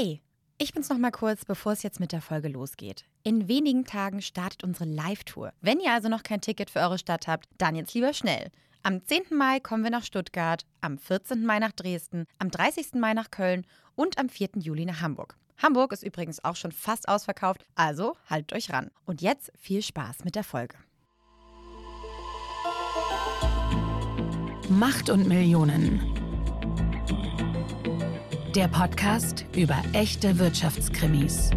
Hey, ich bin's noch mal kurz, bevor es jetzt mit der Folge losgeht. In wenigen Tagen startet unsere Live-Tour. Wenn ihr also noch kein Ticket für eure Stadt habt, dann jetzt lieber schnell. Am 10. Mai kommen wir nach Stuttgart, am 14. Mai nach Dresden, am 30. Mai nach Köln und am 4. Juli nach Hamburg. Hamburg ist übrigens auch schon fast ausverkauft, also haltet euch ran. Und jetzt viel Spaß mit der Folge. Macht und Millionen. Der Podcast über echte Wirtschaftskrimis.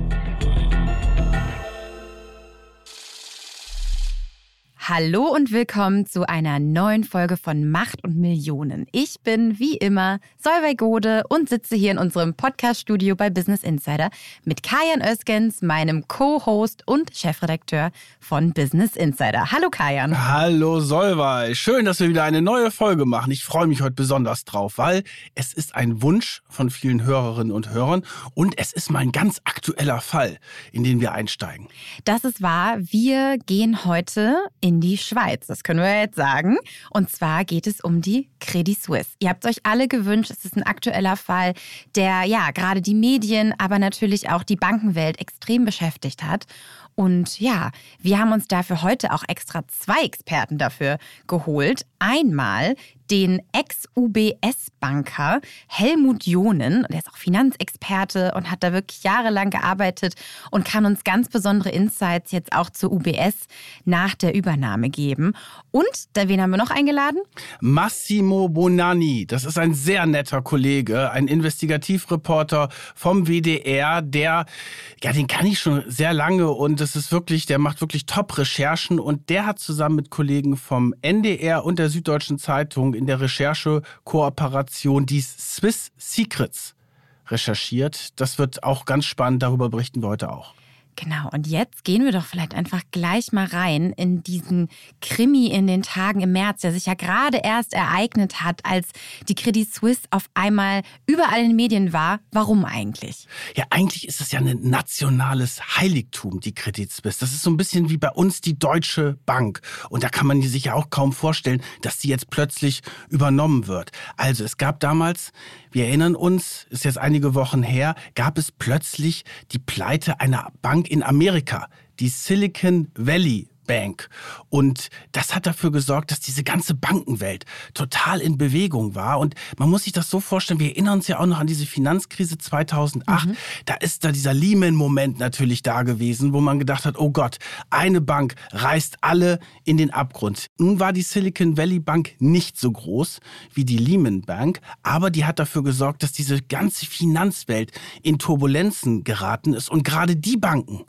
Hallo und willkommen zu einer neuen Folge von Macht und Millionen. Ich bin wie immer Solveig Gode und sitze hier in unserem Podcast-Studio bei Business Insider mit Kajan Öskens, meinem Co-Host und Chefredakteur von Business Insider. Hallo Kajan. Hallo Solveig. Schön, dass wir wieder eine neue Folge machen. Ich freue mich heute besonders drauf, weil es ist ein Wunsch von vielen Hörerinnen und Hörern und es ist mal ein ganz aktueller Fall, in den wir einsteigen. Das ist wahr. Wir gehen heute in die Schweiz. Das können wir jetzt sagen. Und zwar geht es um die Credit Suisse. Ihr habt euch alle gewünscht, es ist ein aktueller Fall, der ja gerade die Medien, aber natürlich auch die Bankenwelt extrem beschäftigt hat. Und ja, wir haben uns dafür heute auch extra zwei Experten dafür geholt. Einmal den Ex-UBS-Banker Helmut Jonen. Der ist auch Finanzexperte und hat da wirklich jahrelang gearbeitet und kann uns ganz besondere Insights jetzt auch zur UBS nach der Übernahme geben. Und, wen haben wir noch eingeladen? Massimo Bonanni. Das ist ein sehr netter Kollege, ein Investigativreporter vom WDR, der, ja, den kann ich schon sehr lange und das ist wirklich, der macht wirklich Top-Recherchen und der hat zusammen mit Kollegen vom NDR und der Süddeutschen Zeitung in der Recherchekooperation die Swiss Secrets recherchiert. Das wird auch ganz spannend, darüber berichten wir heute auch. Genau, und jetzt gehen wir doch vielleicht einfach gleich mal rein in diesen Krimi in den Tagen im März, der sich ja gerade erst ereignet hat, als die Credit Suisse auf einmal überall in den Medien war. Warum eigentlich? Ja, eigentlich ist es ja ein nationales Heiligtum, die Credit Suisse. Das ist so ein bisschen wie bei uns die Deutsche Bank. Und da kann man sich ja auch kaum vorstellen, dass sie jetzt plötzlich übernommen wird. Also, es gab damals, wir erinnern uns, ist jetzt einige Wochen her, gab es plötzlich die Pleite einer Bank, in Amerika, die Silicon Valley Bank. Und das hat dafür gesorgt, dass diese ganze Bankenwelt total in Bewegung war. Und man muss sich das so vorstellen, wir erinnern uns ja auch noch an diese Finanzkrise 2008. Mhm. Da ist da dieser Lehman-Moment natürlich da gewesen, wo man gedacht hat, oh Gott, eine Bank reißt alle in den Abgrund. Nun war die Silicon Valley Bank nicht so groß wie die Lehman Bank, aber die hat dafür gesorgt, dass diese ganze Finanzwelt in Turbulenzen geraten ist. Und gerade die Banken,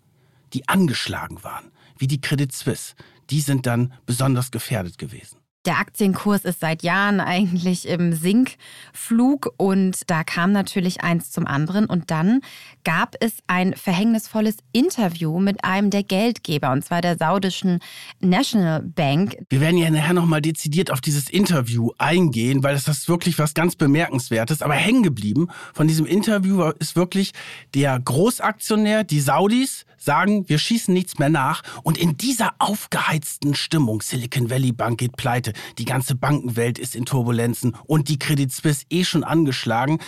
die angeschlagen waren, wie die Credit Suisse, die sind dann besonders gefährdet gewesen. Der Aktienkurs ist seit Jahren eigentlich im Sinkflug und da kam natürlich eins zum anderen. Und dann gab es ein verhängnisvolles Interview mit einem der Geldgeber, und zwar der saudischen National Bank. Wir werden ja nachher nochmal dezidiert auf dieses Interview eingehen, weil das ist wirklich was ganz Bemerkenswertes. Aber hängen geblieben von diesem Interview ist wirklich der Großaktionär, die Saudis, sagen, wir schießen nichts mehr nach. Und in dieser aufgeheizten Stimmung, Silicon Valley Bank geht pleite, die ganze Bankenwelt ist in Turbulenzen und die Credit Suisse eh schon angeschlagen,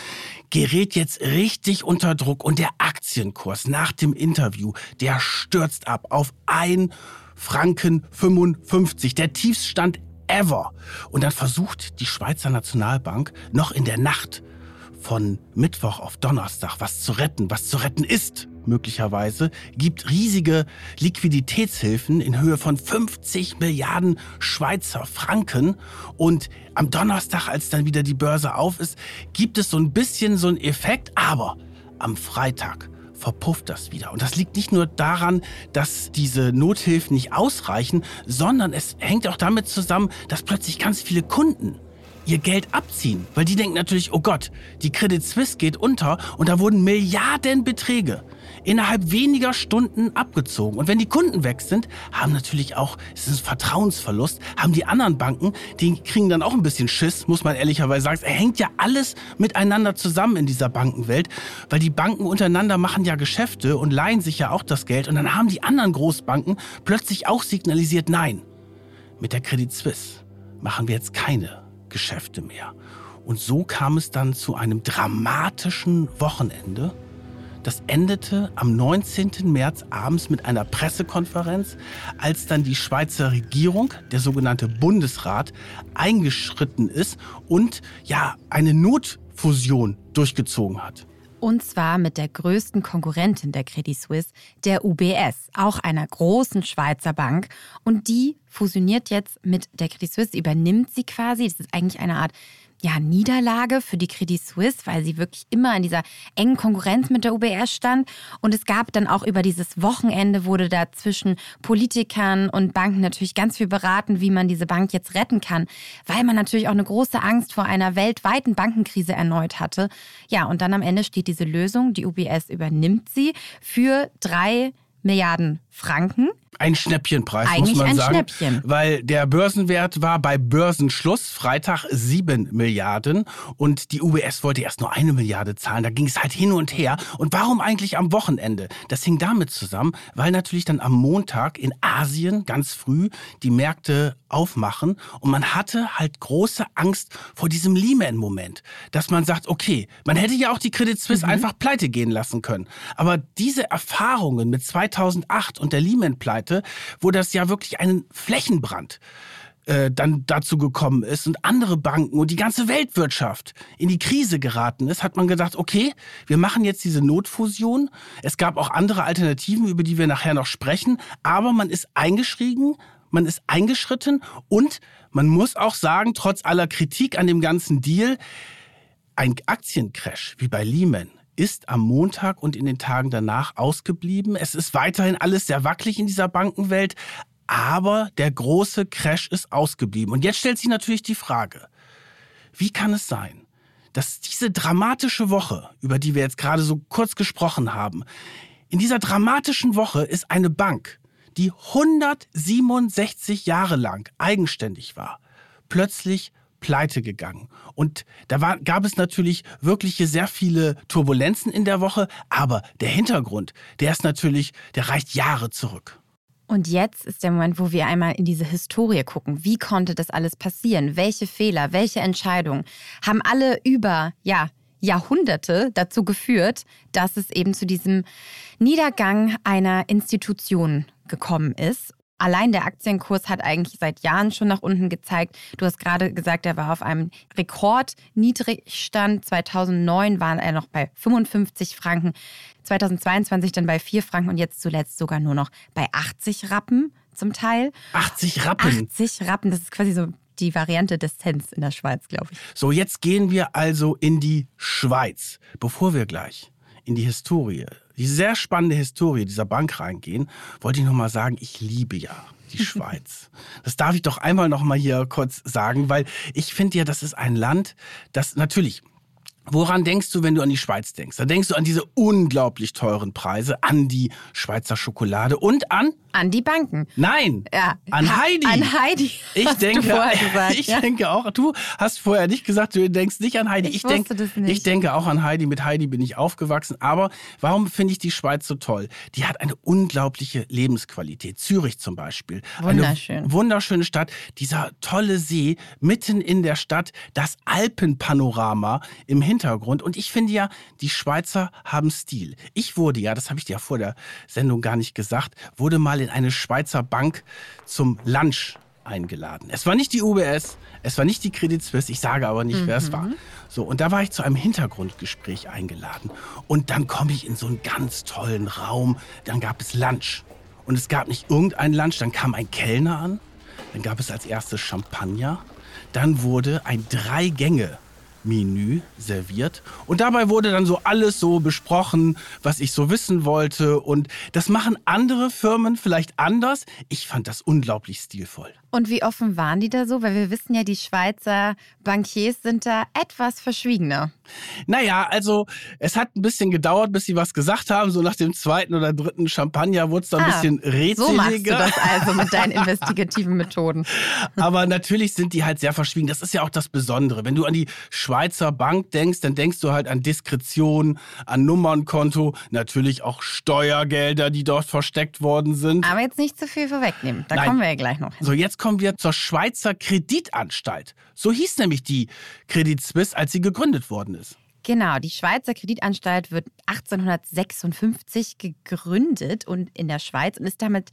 gerät jetzt richtig unter Druck und der Aktienkurs nach dem Interview, der stürzt ab auf ein Franken 55, der Tiefstand ever. Und dann versucht die Schweizer Nationalbank noch in der Nacht von Mittwoch auf Donnerstag was zu retten, was zu retten ist möglicherweise, gibt riesige Liquiditätshilfen in Höhe von 50 Milliarden Schweizer Franken. Und am Donnerstag, als dann wieder die Börse auf ist, gibt es so ein bisschen so einen Effekt, aber am Freitag verpufft das wieder. Und das liegt nicht nur daran, dass diese Nothilfen nicht ausreichen, sondern es hängt auch damit zusammen, dass plötzlich ganz viele Kunden ihr Geld abziehen. Weil die denken natürlich, oh Gott, die Credit Suisse geht unter und da wurden Milliardenbeträge innerhalb weniger Stunden abgezogen. Und wenn die Kunden weg sind, haben natürlich auch, es ist ein Vertrauensverlust, haben die anderen Banken, die kriegen dann auch ein bisschen Schiss, muss man ehrlicherweise sagen. Es hängt ja alles miteinander zusammen in dieser Bankenwelt, weil die Banken untereinander machen ja Geschäfte und leihen sich ja auch das Geld. Und dann haben die anderen Großbanken plötzlich auch signalisiert, nein, mit der Credit Suisse machen wir jetzt keine Geschäfte mehr. Und so kam es dann zu einem dramatischen Wochenende das endete am 19. März abends mit einer Pressekonferenz, als dann die Schweizer Regierung, der sogenannte Bundesrat, eingeschritten ist und ja, eine Notfusion durchgezogen hat. Und zwar mit der größten Konkurrentin der Credit Suisse, der UBS, auch einer großen Schweizer Bank. Und die fusioniert jetzt mit der Credit Suisse, übernimmt sie quasi. Das ist eigentlich eine Art ja, Niederlage für die Credit Suisse, weil sie wirklich immer in dieser engen Konkurrenz mit der UBS stand. Und es gab dann auch über dieses Wochenende wurde da zwischen Politikern und Banken natürlich ganz viel beraten, wie man diese Bank jetzt retten kann, weil man natürlich auch eine große Angst vor einer weltweiten Bankenkrise erneut hatte. Ja, und dann am Ende steht diese Lösung, die UBS übernimmt sie für drei Milliarden Franken. Ein Schnäppchenpreis, Eigentlich muss man ein sagen. Schnäppchen. Weil der Börsenwert war bei Börsenschluss Freitag 7 Milliarden und die UBS wollte erst nur eine Milliarde zahlen. Da ging es halt hin und her. Und warum eigentlich am Wochenende? Das hing damit zusammen, weil natürlich dann am Montag in Asien ganz früh die Märkte aufmachen und man hatte halt große Angst vor diesem Lehman-Moment, dass man sagt, okay, man hätte ja auch die Credit Suisse einfach pleite gehen lassen können. Aber diese Erfahrungen mit 2008 und der Lehman-Pleite, wo das ja wirklich einen Flächenbrand äh, dann dazu gekommen ist und andere Banken und die ganze Weltwirtschaft in die Krise geraten ist, hat man gedacht, okay, wir machen jetzt diese Notfusion. Es gab auch andere Alternativen, über die wir nachher noch sprechen, aber man ist eingeschrieben, man ist eingeschritten und man muss auch sagen, trotz aller Kritik an dem ganzen Deal, ein Aktiencrash wie bei Lehman ist am Montag und in den Tagen danach ausgeblieben. Es ist weiterhin alles sehr wackelig in dieser Bankenwelt, aber der große Crash ist ausgeblieben. Und jetzt stellt sich natürlich die Frage, wie kann es sein, dass diese dramatische Woche, über die wir jetzt gerade so kurz gesprochen haben, in dieser dramatischen Woche ist eine Bank, die 167 Jahre lang eigenständig war, plötzlich pleite gegangen. Und da war, gab es natürlich wirklich sehr viele Turbulenzen in der Woche, aber der Hintergrund, der ist natürlich, der reicht Jahre zurück. Und jetzt ist der Moment, wo wir einmal in diese Historie gucken. Wie konnte das alles passieren? Welche Fehler, welche Entscheidungen haben alle über, ja, Jahrhunderte dazu geführt, dass es eben zu diesem Niedergang einer Institution gekommen ist. Allein der Aktienkurs hat eigentlich seit Jahren schon nach unten gezeigt. Du hast gerade gesagt, er war auf einem Rekordniedrigstand. 2009 war er noch bei 55 Franken, 2022 dann bei 4 Franken und jetzt zuletzt sogar nur noch bei 80 Rappen zum Teil. 80 Rappen. 80 Rappen, das ist quasi so die Variante des Cents in der Schweiz, glaube ich. So, jetzt gehen wir also in die Schweiz. Bevor wir gleich in die Historie, die sehr spannende Historie dieser Bank reingehen, wollte ich noch mal sagen, ich liebe ja die Schweiz. Das darf ich doch einmal noch mal hier kurz sagen, weil ich finde ja, das ist ein Land, das natürlich Woran denkst du, wenn du an die Schweiz denkst? Da denkst du an diese unglaublich teuren Preise, an die Schweizer Schokolade und an An die Banken. Nein, Ja. an Heidi. An Heidi. Ich denke, ich ja. denke auch, du hast vorher nicht gesagt, du denkst nicht an Heidi. Ich denk, wusste das nicht. ich denke auch an Heidi. Mit Heidi bin ich aufgewachsen. Aber warum finde ich die Schweiz so toll? Die hat eine unglaubliche Lebensqualität. Zürich zum Beispiel. Wunderschön. Eine wunderschöne Stadt. Dieser tolle See mitten in der Stadt. Das Alpenpanorama im Hintergrund. Und ich finde ja, die Schweizer haben Stil. Ich wurde ja, das habe ich dir ja vor der Sendung gar nicht gesagt, wurde mal in eine Schweizer Bank zum Lunch eingeladen. Es war nicht die UBS, es war nicht die Credit Suisse, ich sage aber nicht, wer es war. So, und da war ich zu einem Hintergrundgespräch eingeladen. Und dann komme ich in so einen ganz tollen Raum, dann gab es Lunch. Und es gab nicht irgendein Lunch, dann kam ein Kellner an, dann gab es als erstes Champagner, dann wurde ein Drei-Gänge- Menü serviert. Und dabei wurde dann so alles so besprochen, was ich so wissen wollte. Und das machen andere Firmen vielleicht anders. Ich fand das unglaublich stilvoll. Und wie offen waren die da so? Weil wir wissen ja, die Schweizer Bankiers sind da etwas verschwiegener. Naja, also es hat ein bisschen gedauert, bis sie was gesagt haben. So nach dem zweiten oder dritten Champagner wurde es dann ein Ah, bisschen rätseliger. So machst du das also mit deinen investigativen Methoden. Aber natürlich sind die halt sehr verschwiegen. Das ist ja auch das Besondere. Wenn du an die Schweizer Bank denkst, dann denkst du halt an Diskretion, an Nummernkonto, natürlich auch Steuergelder, die dort versteckt worden sind. Aber jetzt nicht zu viel vorwegnehmen. Da Nein. kommen wir ja gleich noch hin. So, jetzt kommen wir zur Schweizer Kreditanstalt. So hieß nämlich die Credit Suisse, als sie gegründet worden ist. Genau, die Schweizer Kreditanstalt wird 1856 gegründet und in der Schweiz und ist damit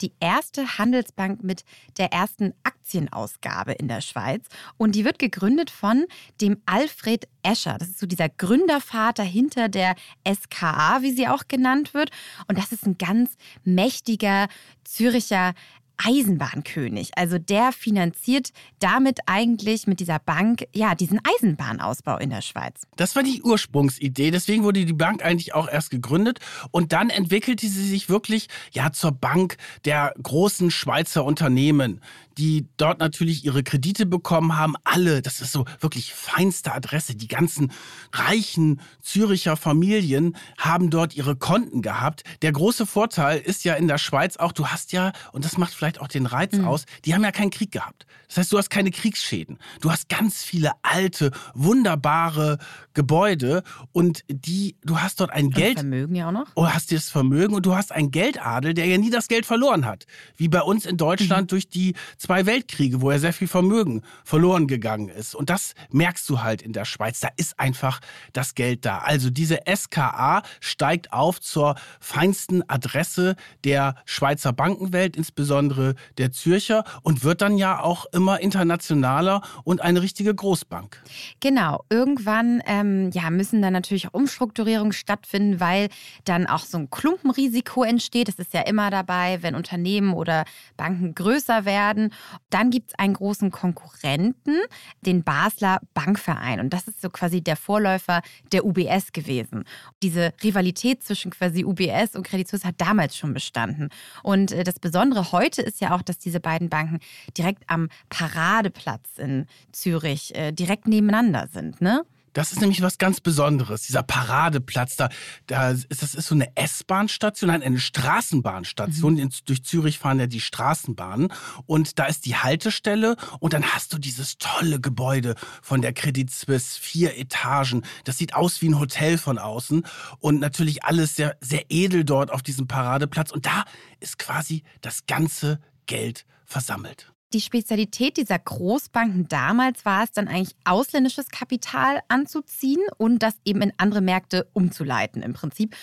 die erste Handelsbank mit der ersten Aktienausgabe in der Schweiz. Und die wird gegründet von dem Alfred Escher. Das ist so dieser Gründervater hinter der SKA, wie sie auch genannt wird. Und das ist ein ganz mächtiger Züricher Eisenbahnkönig. Also der finanziert damit eigentlich mit dieser Bank ja diesen Eisenbahnausbau in der Schweiz. Das war die Ursprungsidee, deswegen wurde die Bank eigentlich auch erst gegründet und dann entwickelte sie sich wirklich ja zur Bank der großen Schweizer Unternehmen die dort natürlich ihre Kredite bekommen haben. Alle, das ist so wirklich feinste Adresse. Die ganzen reichen Züricher Familien haben dort ihre Konten gehabt. Der große Vorteil ist ja in der Schweiz auch, du hast ja, und das macht vielleicht auch den Reiz mhm. aus, die haben ja keinen Krieg gehabt. Das heißt, du hast keine Kriegsschäden. Du hast ganz viele alte, wunderbare Gebäude und die, du hast dort ein und Geld. Vermögen ja auch noch. Du hast das Vermögen und du hast einen Geldadel, der ja nie das Geld verloren hat. Wie bei uns in Deutschland mhm. durch die zwei Weltkriege, wo er sehr viel Vermögen verloren gegangen ist. Und das merkst du halt in der Schweiz. Da ist einfach das Geld da. Also diese SKA steigt auf zur feinsten Adresse der Schweizer Bankenwelt, insbesondere der Zürcher, und wird dann ja auch immer internationaler und eine richtige Großbank. Genau. Irgendwann ähm, ja, müssen dann natürlich auch Umstrukturierungen stattfinden, weil dann auch so ein Klumpenrisiko entsteht. Das ist ja immer dabei, wenn Unternehmen oder Banken größer werden. Dann gibt es einen großen Konkurrenten, den Basler Bankverein. Und das ist so quasi der Vorläufer der UBS gewesen. Diese Rivalität zwischen quasi UBS und Credit Suisse hat damals schon bestanden. Und äh, das Besondere heute ist ja auch, dass diese beiden Banken direkt am Paradeplatz in Zürich äh, direkt nebeneinander sind. Ne? Das ist nämlich was ganz Besonderes, dieser Paradeplatz. Da, da ist, das ist so eine S-Bahn-Station, nein, eine Straßenbahnstation. Mhm. durch Zürich fahren ja die Straßenbahnen. Und da ist die Haltestelle und dann hast du dieses tolle Gebäude von der Credit Suisse, vier Etagen. Das sieht aus wie ein Hotel von außen und natürlich alles sehr, sehr edel dort auf diesem Paradeplatz. Und da ist quasi das ganze Geld versammelt. Die Spezialität dieser Großbanken damals war es dann eigentlich ausländisches Kapital anzuziehen und das eben in andere Märkte umzuleiten im Prinzip.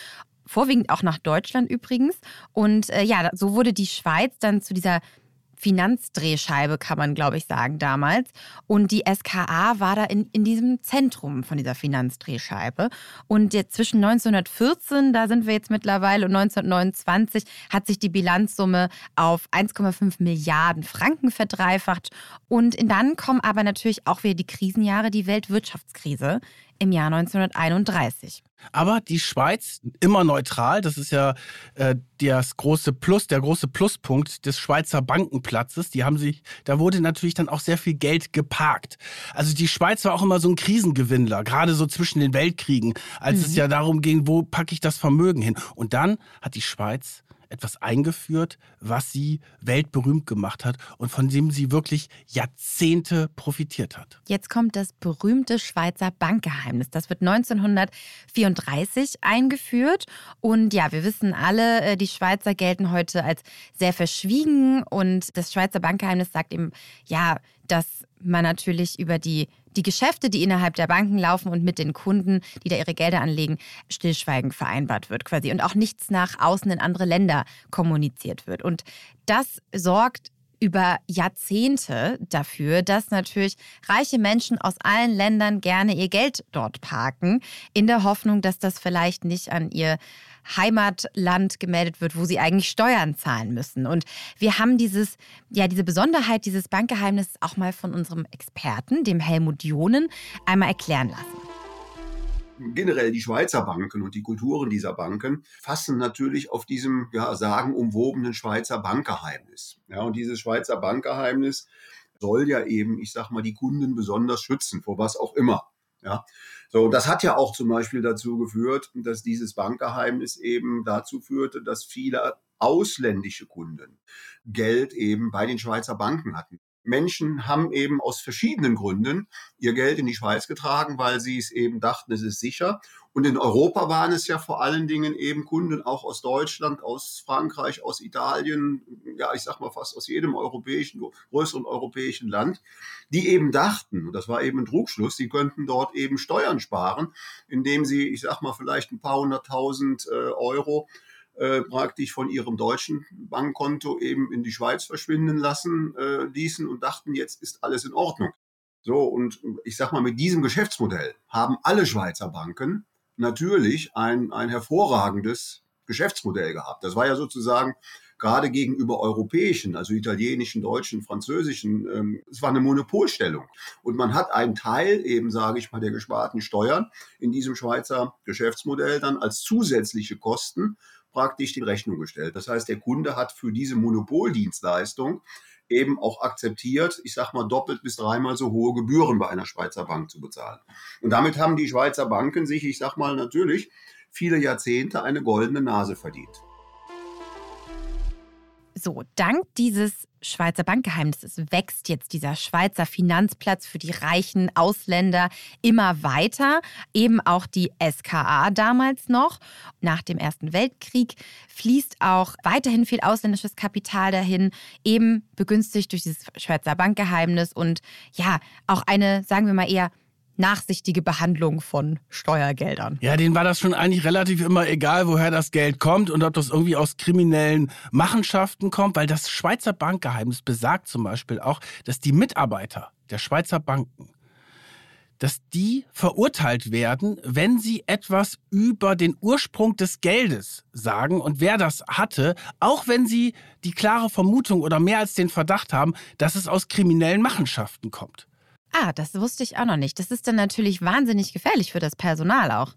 Vorwiegend auch nach Deutschland übrigens. Und äh, ja, so wurde die Schweiz dann zu dieser Finanzdrehscheibe, kann man, glaube ich, sagen, damals. Und die SKA war da in, in diesem Zentrum von dieser Finanzdrehscheibe. Und jetzt zwischen 1914, da sind wir jetzt mittlerweile, und 1929 hat sich die Bilanzsumme auf 1,5 Milliarden Franken verdreifacht. Und dann kommen aber natürlich auch wieder die Krisenjahre, die Weltwirtschaftskrise im Jahr 1931. Aber die Schweiz immer neutral, das ist ja äh, das große Plus, der große Pluspunkt des Schweizer Bankenplatzes. Die haben sich, da wurde natürlich dann auch sehr viel Geld geparkt. Also die Schweiz war auch immer so ein Krisengewinnler, gerade so zwischen den Weltkriegen, als mhm. es ja darum ging, wo packe ich das Vermögen hin. Und dann hat die Schweiz etwas eingeführt, was sie weltberühmt gemacht hat und von dem sie wirklich Jahrzehnte profitiert hat. Jetzt kommt das berühmte Schweizer Bankgeheimnis. Das wird 1934 eingeführt. Und ja, wir wissen alle, äh, die Schweizer gelten heute als sehr verschwiegen. Und das Schweizer Bankgeheimnis sagt eben, ja, dass man natürlich über die die Geschäfte, die innerhalb der Banken laufen und mit den Kunden, die da ihre Gelder anlegen, stillschweigend vereinbart wird quasi und auch nichts nach außen in andere Länder kommuniziert wird. Und das sorgt über Jahrzehnte dafür, dass natürlich reiche Menschen aus allen Ländern gerne ihr Geld dort parken, in der Hoffnung, dass das vielleicht nicht an ihr Heimatland gemeldet wird, wo sie eigentlich Steuern zahlen müssen. Und wir haben dieses, ja, diese Besonderheit dieses Bankgeheimnisses auch mal von unserem Experten, dem Helmut Jonen, einmal erklären lassen generell die Schweizer Banken und die Kulturen dieser Banken fassen natürlich auf diesem ja, sagenumwobenen Schweizer Bankgeheimnis. Ja, und dieses Schweizer Bankgeheimnis soll ja eben, ich sag mal, die Kunden besonders schützen, vor was auch immer. Ja, so, das hat ja auch zum Beispiel dazu geführt, dass dieses Bankgeheimnis eben dazu führte, dass viele ausländische Kunden Geld eben bei den Schweizer Banken hatten. Menschen haben eben aus verschiedenen Gründen ihr Geld in die Schweiz getragen, weil sie es eben dachten, es ist sicher. Und in Europa waren es ja vor allen Dingen eben Kunden auch aus Deutschland, aus Frankreich, aus Italien, ja, ich sag mal fast aus jedem europäischen, größeren europäischen Land, die eben dachten, und das war eben ein Trugschluss, sie könnten dort eben Steuern sparen, indem sie, ich sag mal, vielleicht ein paar hunderttausend äh, Euro äh, praktisch von ihrem deutschen Bankkonto eben in die Schweiz verschwinden lassen äh, ließen und dachten, jetzt ist alles in Ordnung. So, und ich sag mal, mit diesem Geschäftsmodell haben alle Schweizer Banken natürlich ein, ein hervorragendes Geschäftsmodell gehabt. Das war ja sozusagen gerade gegenüber europäischen, also italienischen, deutschen, französischen, ähm, es war eine Monopolstellung. Und man hat einen Teil eben, sage ich mal, der gesparten Steuern in diesem Schweizer Geschäftsmodell dann als zusätzliche Kosten praktisch die Rechnung gestellt. Das heißt, der Kunde hat für diese Monopoldienstleistung eben auch akzeptiert, ich sag mal doppelt bis dreimal so hohe Gebühren bei einer Schweizer Bank zu bezahlen. Und damit haben die Schweizer Banken sich, ich sag mal natürlich, viele Jahrzehnte eine goldene Nase verdient. So, dank dieses Schweizer Bankgeheimnisses wächst jetzt dieser Schweizer Finanzplatz für die reichen Ausländer immer weiter. Eben auch die SKA damals noch. Nach dem Ersten Weltkrieg fließt auch weiterhin viel ausländisches Kapital dahin, eben begünstigt durch dieses Schweizer Bankgeheimnis und ja, auch eine, sagen wir mal eher, nachsichtige Behandlung von Steuergeldern. Ja, denen war das schon eigentlich relativ immer egal, woher das Geld kommt und ob das irgendwie aus kriminellen Machenschaften kommt, weil das Schweizer Bankgeheimnis besagt zum Beispiel auch, dass die Mitarbeiter der Schweizer Banken dass die verurteilt werden, wenn sie etwas über den Ursprung des Geldes sagen und wer das hatte, auch wenn sie die klare Vermutung oder mehr als den Verdacht haben, dass es aus kriminellen Machenschaften kommt. Ah, das wusste ich auch noch nicht. Das ist dann natürlich wahnsinnig gefährlich für das Personal auch.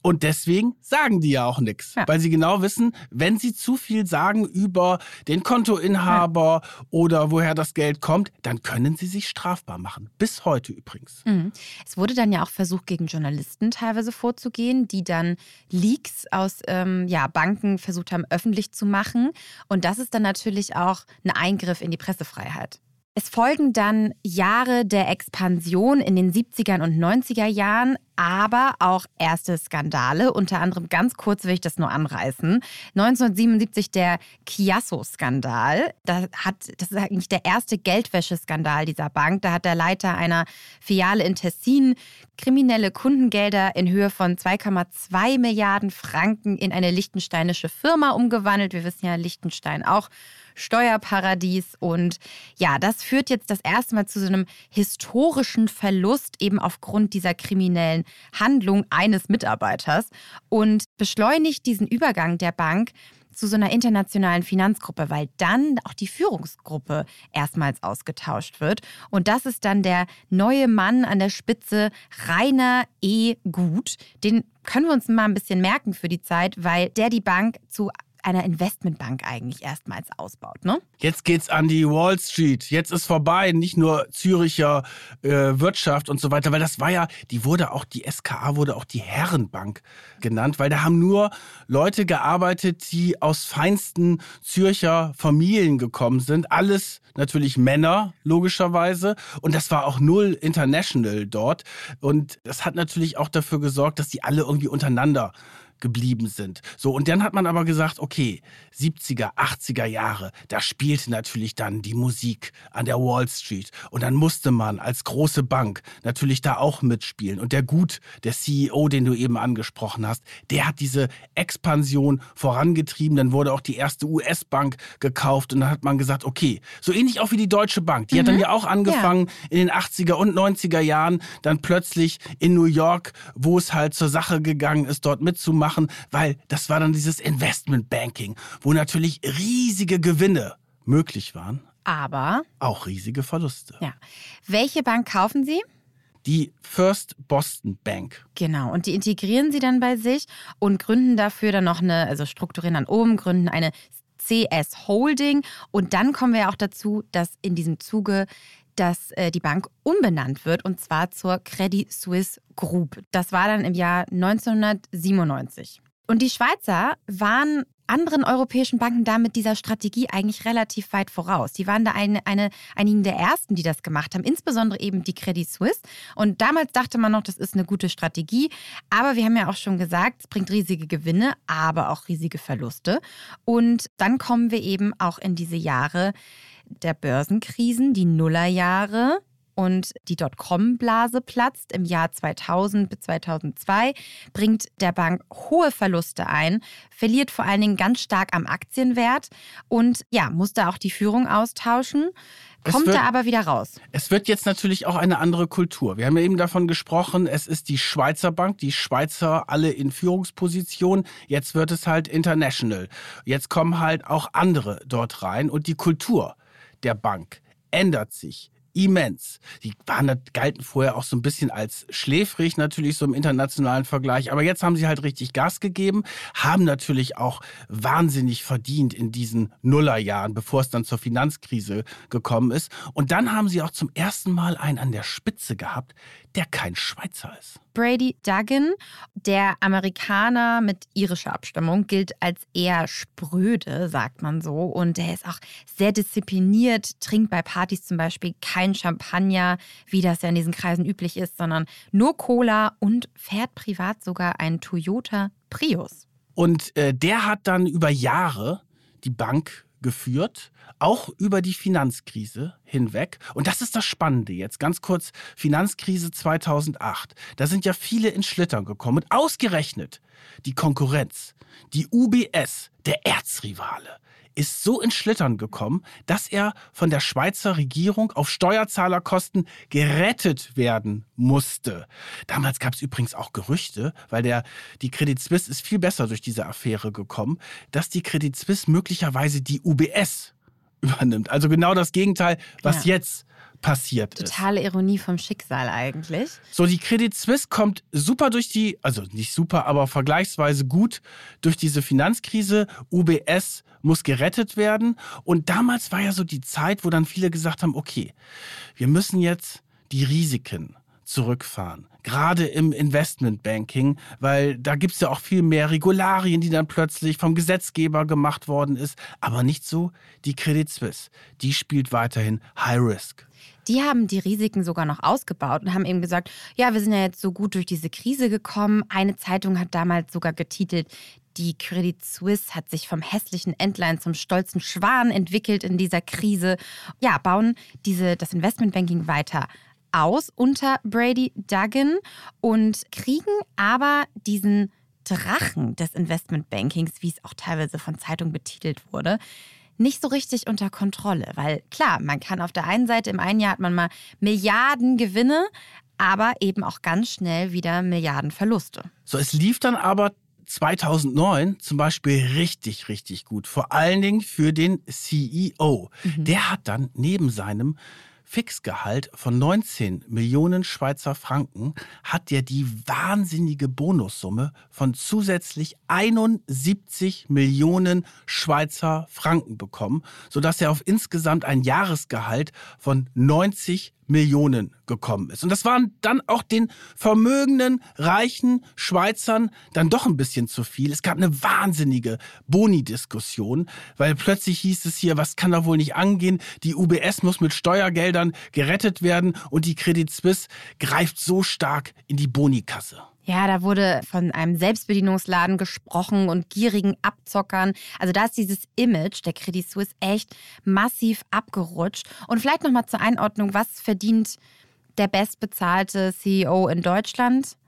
Und deswegen sagen die ja auch nichts, ja. weil sie genau wissen, wenn sie zu viel sagen über den Kontoinhaber ja. oder woher das Geld kommt, dann können sie sich strafbar machen. Bis heute übrigens. Mhm. Es wurde dann ja auch versucht, gegen Journalisten teilweise vorzugehen, die dann Leaks aus ähm, ja, Banken versucht haben, öffentlich zu machen. Und das ist dann natürlich auch ein Eingriff in die Pressefreiheit. Es folgen dann Jahre der Expansion in den 70er und 90er Jahren, aber auch erste Skandale. Unter anderem ganz kurz will ich das nur anreißen. 1977 der Chiasso-Skandal. Da das ist eigentlich der erste Geldwäscheskandal dieser Bank. Da hat der Leiter einer Filiale in Tessin kriminelle Kundengelder in Höhe von 2,2 Milliarden Franken in eine lichtensteinische Firma umgewandelt. Wir wissen ja, Liechtenstein auch Steuerparadies. Und ja, das führt jetzt das erste Mal zu so einem historischen Verlust eben aufgrund dieser kriminellen Handlung eines Mitarbeiters und beschleunigt diesen Übergang der Bank zu so einer internationalen Finanzgruppe, weil dann auch die Führungsgruppe erstmals ausgetauscht wird. Und das ist dann der neue Mann an der Spitze, Rainer E. Gut. Den können wir uns mal ein bisschen merken für die Zeit, weil der die Bank zu einer Investmentbank eigentlich erstmals ausbaut. Ne? Jetzt geht's an die Wall Street. Jetzt ist vorbei, nicht nur Züricher äh, Wirtschaft und so weiter, weil das war ja, die wurde auch, die SKA wurde auch die Herrenbank genannt, weil da haben nur Leute gearbeitet, die aus feinsten Zürcher Familien gekommen sind. Alles natürlich Männer, logischerweise. Und das war auch null international dort. Und das hat natürlich auch dafür gesorgt, dass die alle irgendwie untereinander geblieben sind. So, und dann hat man aber gesagt, okay, 70er, 80er Jahre, da spielte natürlich dann die Musik an der Wall Street. Und dann musste man als große Bank natürlich da auch mitspielen. Und der Gut, der CEO, den du eben angesprochen hast, der hat diese Expansion vorangetrieben. Dann wurde auch die erste US-Bank gekauft und dann hat man gesagt, okay, so ähnlich auch wie die Deutsche Bank. Die mhm. hat dann mhm. ja auch angefangen ja. in den 80er und 90er Jahren, dann plötzlich in New York, wo es halt zur Sache gegangen ist, dort mitzumachen machen, weil das war dann dieses Investmentbanking, wo natürlich riesige Gewinne möglich waren. Aber auch riesige Verluste. Ja. Welche Bank kaufen Sie? die First Boston Bank. Genau, und die integrieren sie dann bei sich und gründen dafür dann noch eine, also strukturieren dann oben, gründen eine CS Holding. Und dann kommen wir auch dazu, dass in diesem Zuge dass äh, die Bank umbenannt wird und zwar zur Credit Suisse Group. Das war dann im Jahr 1997. Und die Schweizer waren anderen europäischen Banken da mit dieser Strategie eigentlich relativ weit voraus. Die waren da eine, eine, einigen der ersten, die das gemacht haben, insbesondere eben die Credit Suisse. Und damals dachte man noch, das ist eine gute Strategie. Aber wir haben ja auch schon gesagt, es bringt riesige Gewinne, aber auch riesige Verluste. Und dann kommen wir eben auch in diese Jahre der Börsenkrisen, die Nullerjahre und die Dotcom-Blase platzt im Jahr 2000 bis 2002, bringt der Bank hohe Verluste ein, verliert vor allen Dingen ganz stark am Aktienwert und ja, musste auch die Führung austauschen. Kommt wird, da aber wieder raus. Es wird jetzt natürlich auch eine andere Kultur. Wir haben ja eben davon gesprochen, es ist die Schweizer Bank, die Schweizer alle in Führungsposition. Jetzt wird es halt international. Jetzt kommen halt auch andere dort rein und die Kultur der Bank ändert sich immens. Die waren, galten vorher auch so ein bisschen als schläfrig, natürlich so im internationalen Vergleich. Aber jetzt haben sie halt richtig Gas gegeben, haben natürlich auch wahnsinnig verdient in diesen Nullerjahren, bevor es dann zur Finanzkrise gekommen ist. Und dann haben sie auch zum ersten Mal einen an der Spitze gehabt, der kein Schweizer ist. Brady Duggan, der Amerikaner mit irischer Abstammung, gilt als eher spröde, sagt man so. Und er ist auch sehr diszipliniert, trinkt bei Partys zum Beispiel kein Champagner, wie das ja in diesen Kreisen üblich ist, sondern nur Cola und fährt privat sogar einen Toyota Prius. Und äh, der hat dann über Jahre die Bank geführt, auch über die Finanzkrise hinweg. Und das ist das Spannende jetzt. Ganz kurz, Finanzkrise 2008. Da sind ja viele in Schlittern gekommen. Und ausgerechnet die Konkurrenz, die UBS, der Erzrivale, ist so ins Schlittern gekommen, dass er von der Schweizer Regierung auf Steuerzahlerkosten gerettet werden musste. Damals gab es übrigens auch Gerüchte, weil der, die Credit Suisse ist viel besser durch diese Affäre gekommen, dass die Credit Suisse möglicherweise die UBS übernimmt. Also genau das Gegenteil, was ja. jetzt passiert Totale ist. Totale Ironie vom Schicksal eigentlich. So, die Credit Suisse kommt super durch die, also nicht super, aber vergleichsweise gut durch diese Finanzkrise. UBS muss gerettet werden. Und damals war ja so die Zeit, wo dann viele gesagt haben, okay, wir müssen jetzt die Risiken zurückfahren. Gerade im Investmentbanking, weil da gibt es ja auch viel mehr Regularien, die dann plötzlich vom Gesetzgeber gemacht worden ist. Aber nicht so die Credit Suisse. Die spielt weiterhin High Risk. Die haben die Risiken sogar noch ausgebaut und haben eben gesagt, ja, wir sind ja jetzt so gut durch diese Krise gekommen. Eine Zeitung hat damals sogar getitelt, die Credit Suisse hat sich vom hässlichen Entlein zum stolzen Schwan entwickelt in dieser Krise. Ja, bauen diese, das Investmentbanking weiter aus unter Brady Duggan und kriegen aber diesen Drachen des Investmentbankings, wie es auch teilweise von Zeitungen betitelt wurde, nicht so richtig unter Kontrolle. Weil klar, man kann auf der einen Seite, im einen Jahr hat man mal Milliarden Gewinne, aber eben auch ganz schnell wieder Milliarden Verluste. So, es lief dann aber 2009 zum Beispiel richtig, richtig gut. Vor allen Dingen für den CEO. Mhm. Der hat dann neben seinem Fixgehalt von 19 Millionen Schweizer Franken hat er die wahnsinnige Bonussumme von zusätzlich 71 Millionen Schweizer Franken bekommen, sodass er auf insgesamt ein Jahresgehalt von 90 Millionen gekommen ist. Und das waren dann auch den vermögenden, reichen Schweizern dann doch ein bisschen zu viel. Es gab eine wahnsinnige Boni-Diskussion, weil plötzlich hieß es hier, was kann da wohl nicht angehen? Die UBS muss mit Steuergeldern gerettet werden und die Credit Suisse greift so stark in die Bonikasse. Ja, da wurde von einem Selbstbedienungsladen gesprochen und gierigen Abzockern. Also da ist dieses Image der Credit Suisse echt massiv abgerutscht. Und vielleicht nochmal zur Einordnung, was verdient der bestbezahlte CEO in Deutschland?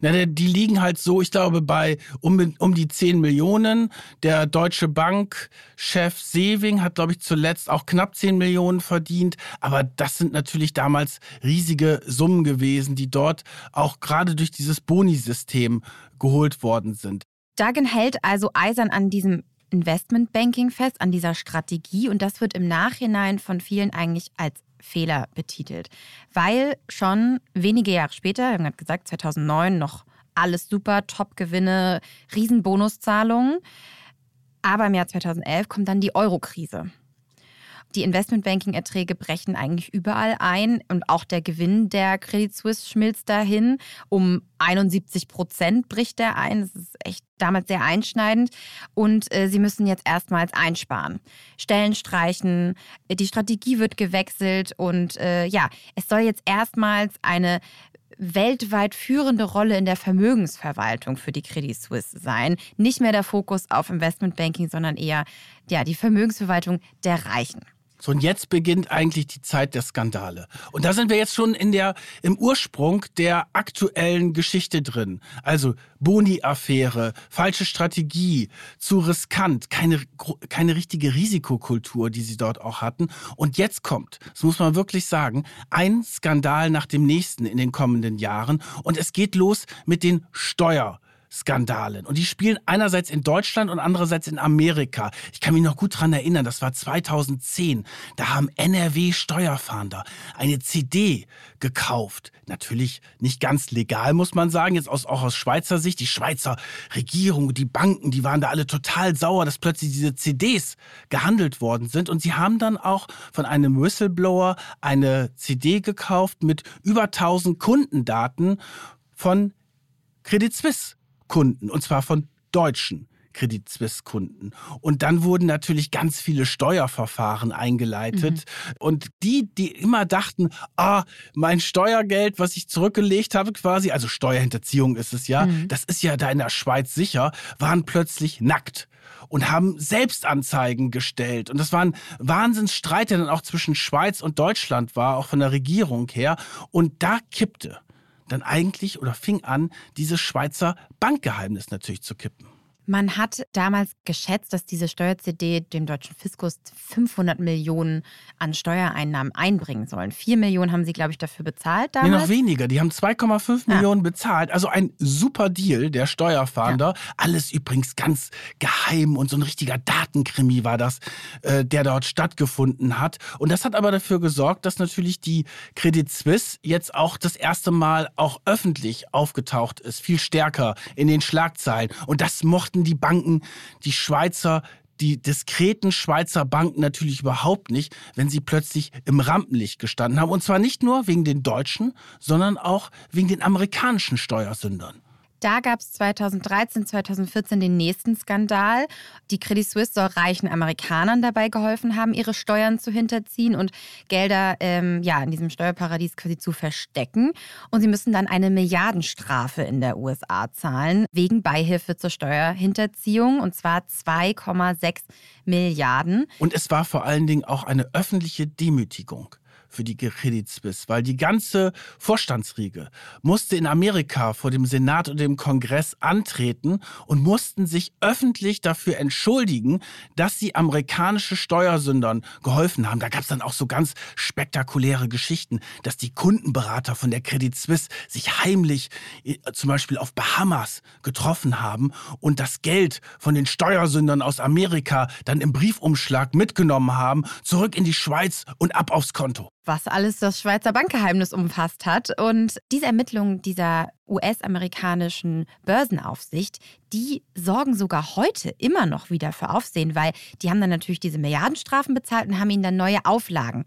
Na, die liegen halt so, ich glaube, bei um, um die 10 Millionen. Der Deutsche Bank-Chef Sewing hat, glaube ich, zuletzt auch knapp 10 Millionen verdient. Aber das sind natürlich damals riesige Summen gewesen, die dort auch gerade durch dieses Boni-System geholt worden sind. Duggan hält also eisern an diesem Investmentbanking fest, an dieser Strategie. Und das wird im Nachhinein von vielen eigentlich als Fehler betitelt, weil schon wenige Jahre später, wir haben gerade gesagt, 2009 noch alles super, Top-Gewinne, Riesenbonuszahlungen. Aber im Jahr 2011 kommt dann die Euro-Krise. Die Investmentbanking-Erträge brechen eigentlich überall ein und auch der Gewinn der Credit Suisse schmilzt dahin. Um 71 Prozent bricht der ein. Das ist echt damals sehr einschneidend. Und äh, sie müssen jetzt erstmals einsparen. Stellen streichen, die Strategie wird gewechselt und äh, ja, es soll jetzt erstmals eine weltweit führende Rolle in der Vermögensverwaltung für die Credit Suisse sein. Nicht mehr der Fokus auf Investmentbanking, sondern eher ja, die Vermögensverwaltung der Reichen. So, und jetzt beginnt eigentlich die Zeit der Skandale. Und da sind wir jetzt schon in der, im Ursprung der aktuellen Geschichte drin. Also Boni-Affäre, falsche Strategie, zu riskant, keine, keine richtige Risikokultur, die sie dort auch hatten. Und jetzt kommt, das muss man wirklich sagen, ein Skandal nach dem nächsten in den kommenden Jahren. Und es geht los mit den Steuer. Skandalen. Und die spielen einerseits in Deutschland und andererseits in Amerika. Ich kann mich noch gut dran erinnern, das war 2010. Da haben NRW-Steuerfahnder eine CD gekauft. Natürlich nicht ganz legal, muss man sagen, jetzt aus, auch aus Schweizer Sicht. Die Schweizer Regierung, die Banken, die waren da alle total sauer, dass plötzlich diese CDs gehandelt worden sind. Und sie haben dann auch von einem Whistleblower eine CD gekauft mit über 1000 Kundendaten von Credit Suisse. Kunden, und zwar von deutschen Credit Suisse Kunden. Und dann wurden natürlich ganz viele Steuerverfahren eingeleitet. Mhm. Und die, die immer dachten, ah, mein Steuergeld, was ich zurückgelegt habe, quasi, also Steuerhinterziehung ist es ja, mhm. das ist ja da in der Schweiz sicher, waren plötzlich nackt und haben Selbstanzeigen gestellt. Und das war ein Wahnsinnsstreit, der dann auch zwischen Schweiz und Deutschland war, auch von der Regierung her. Und da kippte dann eigentlich oder fing an, dieses Schweizer Bankgeheimnis natürlich zu kippen. Man hat damals geschätzt, dass diese Steuer-CD dem deutschen Fiskus 500 Millionen an Steuereinnahmen einbringen sollen. 4 Millionen haben sie, glaube ich, dafür bezahlt damals. Nee, noch weniger. Die haben 2,5 ja. Millionen bezahlt. Also ein super Deal der Steuerfahnder. Ja. Alles übrigens ganz geheim und so ein richtiger Datenkrimi war das, äh, der dort stattgefunden hat. Und das hat aber dafür gesorgt, dass natürlich die Credit Suisse jetzt auch das erste Mal auch öffentlich aufgetaucht ist. Viel stärker in den Schlagzeilen. Und das mochte mochten die Banken, die Schweizer, die diskreten Schweizer Banken natürlich überhaupt nicht, wenn sie plötzlich im Rampenlicht gestanden haben. Und zwar nicht nur wegen den deutschen, sondern auch wegen den amerikanischen Steuersündern. Da gab es 2013, 2014 den nächsten Skandal. Die Credit Suisse soll reichen Amerikanern dabei geholfen haben, ihre Steuern zu hinterziehen und Gelder ähm, ja, in diesem Steuerparadies quasi zu verstecken. Und sie müssen dann eine Milliardenstrafe in der USA zahlen wegen Beihilfe zur Steuerhinterziehung und zwar 2,6 Milliarden. Und es war vor allen Dingen auch eine öffentliche Demütigung für die Credit Suisse, weil die ganze Vorstandsriege musste in Amerika vor dem Senat und dem Kongress antreten und mussten sich öffentlich dafür entschuldigen, dass sie amerikanische Steuersündern geholfen haben. Da gab es dann auch so ganz spektakuläre Geschichten, dass die Kundenberater von der Credit Suisse sich heimlich äh, zum Beispiel auf Bahamas getroffen haben und das Geld von den Steuersündern aus Amerika dann im Briefumschlag mitgenommen haben, zurück in die Schweiz und ab aufs Konto was alles das Schweizer Bankgeheimnis umfasst hat. Und diese Ermittlungen dieser US-amerikanischen Börsenaufsicht, die sorgen sogar heute immer noch wieder für Aufsehen, weil die haben dann natürlich diese Milliardenstrafen bezahlt und haben ihnen dann neue Auflagen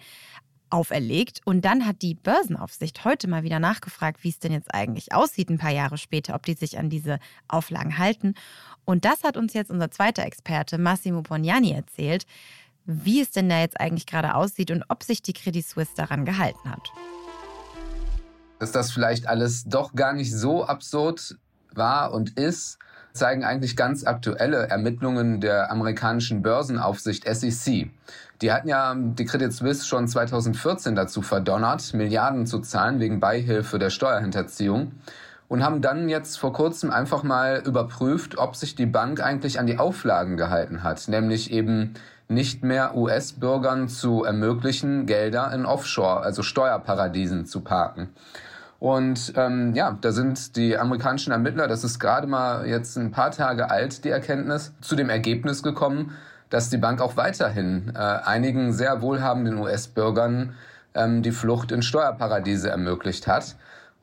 auferlegt. Und dann hat die Börsenaufsicht heute mal wieder nachgefragt, wie es denn jetzt eigentlich aussieht, ein paar Jahre später, ob die sich an diese Auflagen halten. Und das hat uns jetzt unser zweiter Experte, Massimo Pognani, erzählt wie es denn da jetzt eigentlich gerade aussieht und ob sich die Credit Suisse daran gehalten hat. Dass das vielleicht alles doch gar nicht so absurd war und ist, zeigen eigentlich ganz aktuelle Ermittlungen der amerikanischen Börsenaufsicht SEC. Die hatten ja die Credit Suisse schon 2014 dazu verdonnert, Milliarden zu zahlen wegen Beihilfe der Steuerhinterziehung und haben dann jetzt vor kurzem einfach mal überprüft, ob sich die Bank eigentlich an die Auflagen gehalten hat, nämlich eben nicht mehr US-Bürgern zu ermöglichen, Gelder in Offshore, also Steuerparadiesen zu parken. Und ähm, ja, da sind die amerikanischen Ermittler, das ist gerade mal jetzt ein paar Tage alt, die Erkenntnis, zu dem Ergebnis gekommen, dass die Bank auch weiterhin äh, einigen sehr wohlhabenden US-Bürgern ähm, die Flucht in Steuerparadiese ermöglicht hat.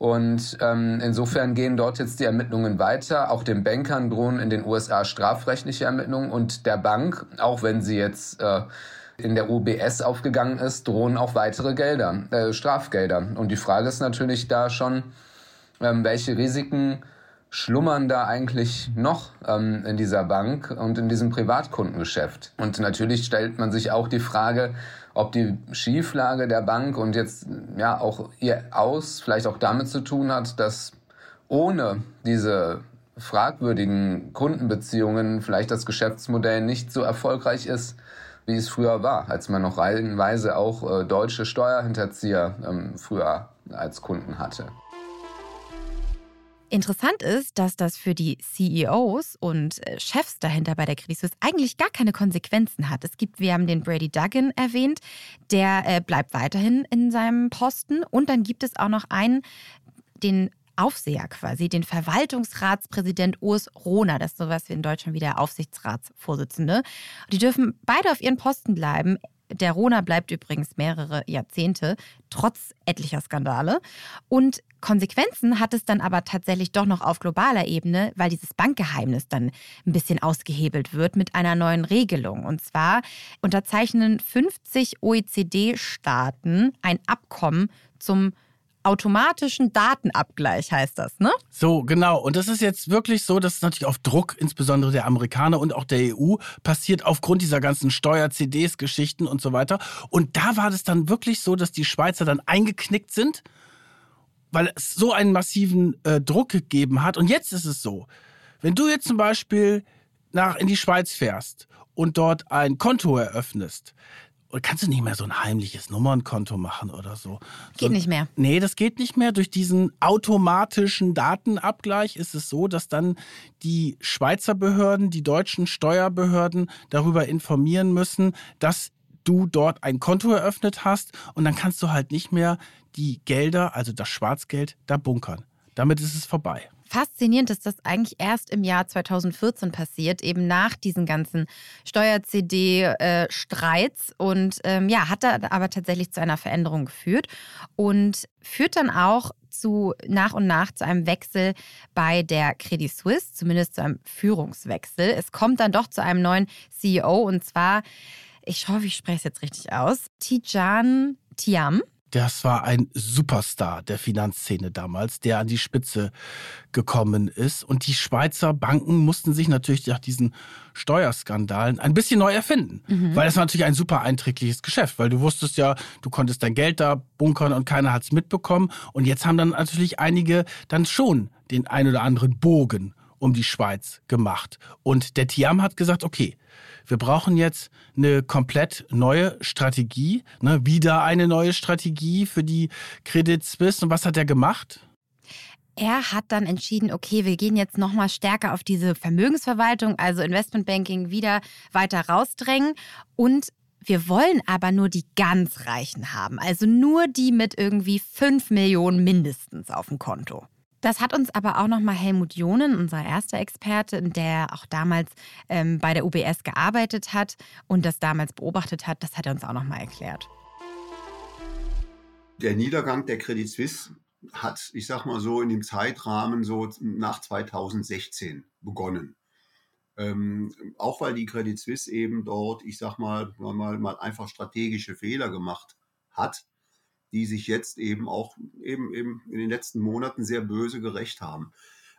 Und ähm, insofern gehen dort jetzt die Ermittlungen weiter. Auch den Bankern drohen in den USA strafrechtliche Ermittlungen und der Bank, auch wenn sie jetzt äh, in der UBS aufgegangen ist, drohen auch weitere Gelder, äh, Strafgelder. Und die Frage ist natürlich da schon, ähm, welche Risiken schlummern da eigentlich noch ähm, in dieser Bank und in diesem Privatkundengeschäft? Und natürlich stellt man sich auch die Frage, ob die Schieflage der Bank und jetzt ja auch ihr Aus vielleicht auch damit zu tun hat, dass ohne diese fragwürdigen Kundenbeziehungen vielleicht das Geschäftsmodell nicht so erfolgreich ist, wie es früher war, als man noch reihenweise auch äh, deutsche Steuerhinterzieher ähm, früher als Kunden hatte. Interessant ist, dass das für die CEOs und äh, Chefs dahinter bei der Credit Suisse eigentlich gar keine Konsequenzen hat. Es gibt, wir haben den Brady Duggan erwähnt, der äh, bleibt weiterhin in seinem Posten. Und dann gibt es auch noch einen, den Aufseher quasi, den Verwaltungsratspräsident Urs Rohner. Das ist sowas wie in Deutschland wie der Aufsichtsratsvorsitzende. Die dürfen beide auf ihren Posten bleiben. Der Rona bleibt übrigens mehrere Jahrzehnte, trotz etlicher Skandale. Und Konsequenzen hat es dann aber tatsächlich doch noch auf globaler Ebene, weil dieses Bankgeheimnis dann ein bisschen ausgehebelt wird mit einer neuen Regelung. Und zwar unterzeichnen 50 OECD-Staaten ein Abkommen zum automatischen Datenabgleich heißt das, ne? So, genau. Und das ist jetzt wirklich so, dass es natürlich auf Druck, insbesondere der Amerikaner und auch der EU, passiert aufgrund dieser ganzen Steuer-CDs, Geschichten und so weiter. Und da war es dann wirklich so, dass die Schweizer dann eingeknickt sind, weil es so einen massiven äh, Druck gegeben hat. Und jetzt ist es so, wenn du jetzt zum Beispiel nach, in die Schweiz fährst und dort ein Konto eröffnest, oder kannst du nicht mehr so ein heimliches Nummernkonto machen oder so? Geht so, nicht mehr. Nee, das geht nicht mehr. Durch diesen automatischen Datenabgleich ist es so, dass dann die Schweizer Behörden, die deutschen Steuerbehörden darüber informieren müssen, dass du dort ein Konto eröffnet hast und dann kannst du halt nicht mehr die Gelder, also das Schwarzgeld, da bunkern. Damit ist es vorbei faszinierend ist das eigentlich erst im Jahr 2014 passiert, eben nach diesen ganzen Steuer-CD-Streits. Äh, und ähm, ja, hat da aber tatsächlich zu einer Veränderung geführt und führt dann auch zu nach und nach zu einem Wechsel bei der Credit Suisse, zumindest zu einem Führungswechsel. Es kommt dann doch zu einem neuen CEO und zwar, ich hoffe, ich spreche es jetzt richtig aus, Tijan Tiam das war ein Superstar der Finanzszene damals, der an die Spitze gekommen ist. Und die Schweizer Banken mussten sich natürlich nach diesen Steuerskandalen ein bisschen neu erfinden. Mhm. Weil das war natürlich ein super einträgliches Geschäft, weil du wusstest ja, du konntest dein Geld da bunkern und keiner hat es mitbekommen. Und jetzt haben dann natürlich einige dann schon den ein oder anderen Bogen um die Schweiz gemacht. Und der Tiam hat gesagt, okay, wir brauchen jetzt eine komplett neue Strategie, ne? wieder eine neue Strategie für die Credit Suisse. Und was hat er gemacht? Er hat dann entschieden, okay, wir gehen jetzt nochmal stärker auf diese Vermögensverwaltung, also Investmentbanking, wieder weiter rausdrängen. Und wir wollen aber nur die ganz Reichen haben, also nur die mit irgendwie 5 Millionen mindestens auf dem Konto. Das hat uns aber auch nochmal Helmut Jonen, unser erster Experte, der auch damals ähm, bei der UBS gearbeitet hat und das damals beobachtet hat, das hat er uns auch nochmal erklärt. Der Niedergang der Credit Suisse hat, ich sag mal so, in dem Zeitrahmen so nach 2016 begonnen. Ähm, auch weil die Credit Suisse eben dort, ich sag mal, mal, mal einfach strategische Fehler gemacht hat die sich jetzt eben auch eben, eben in den letzten Monaten sehr böse gerecht haben.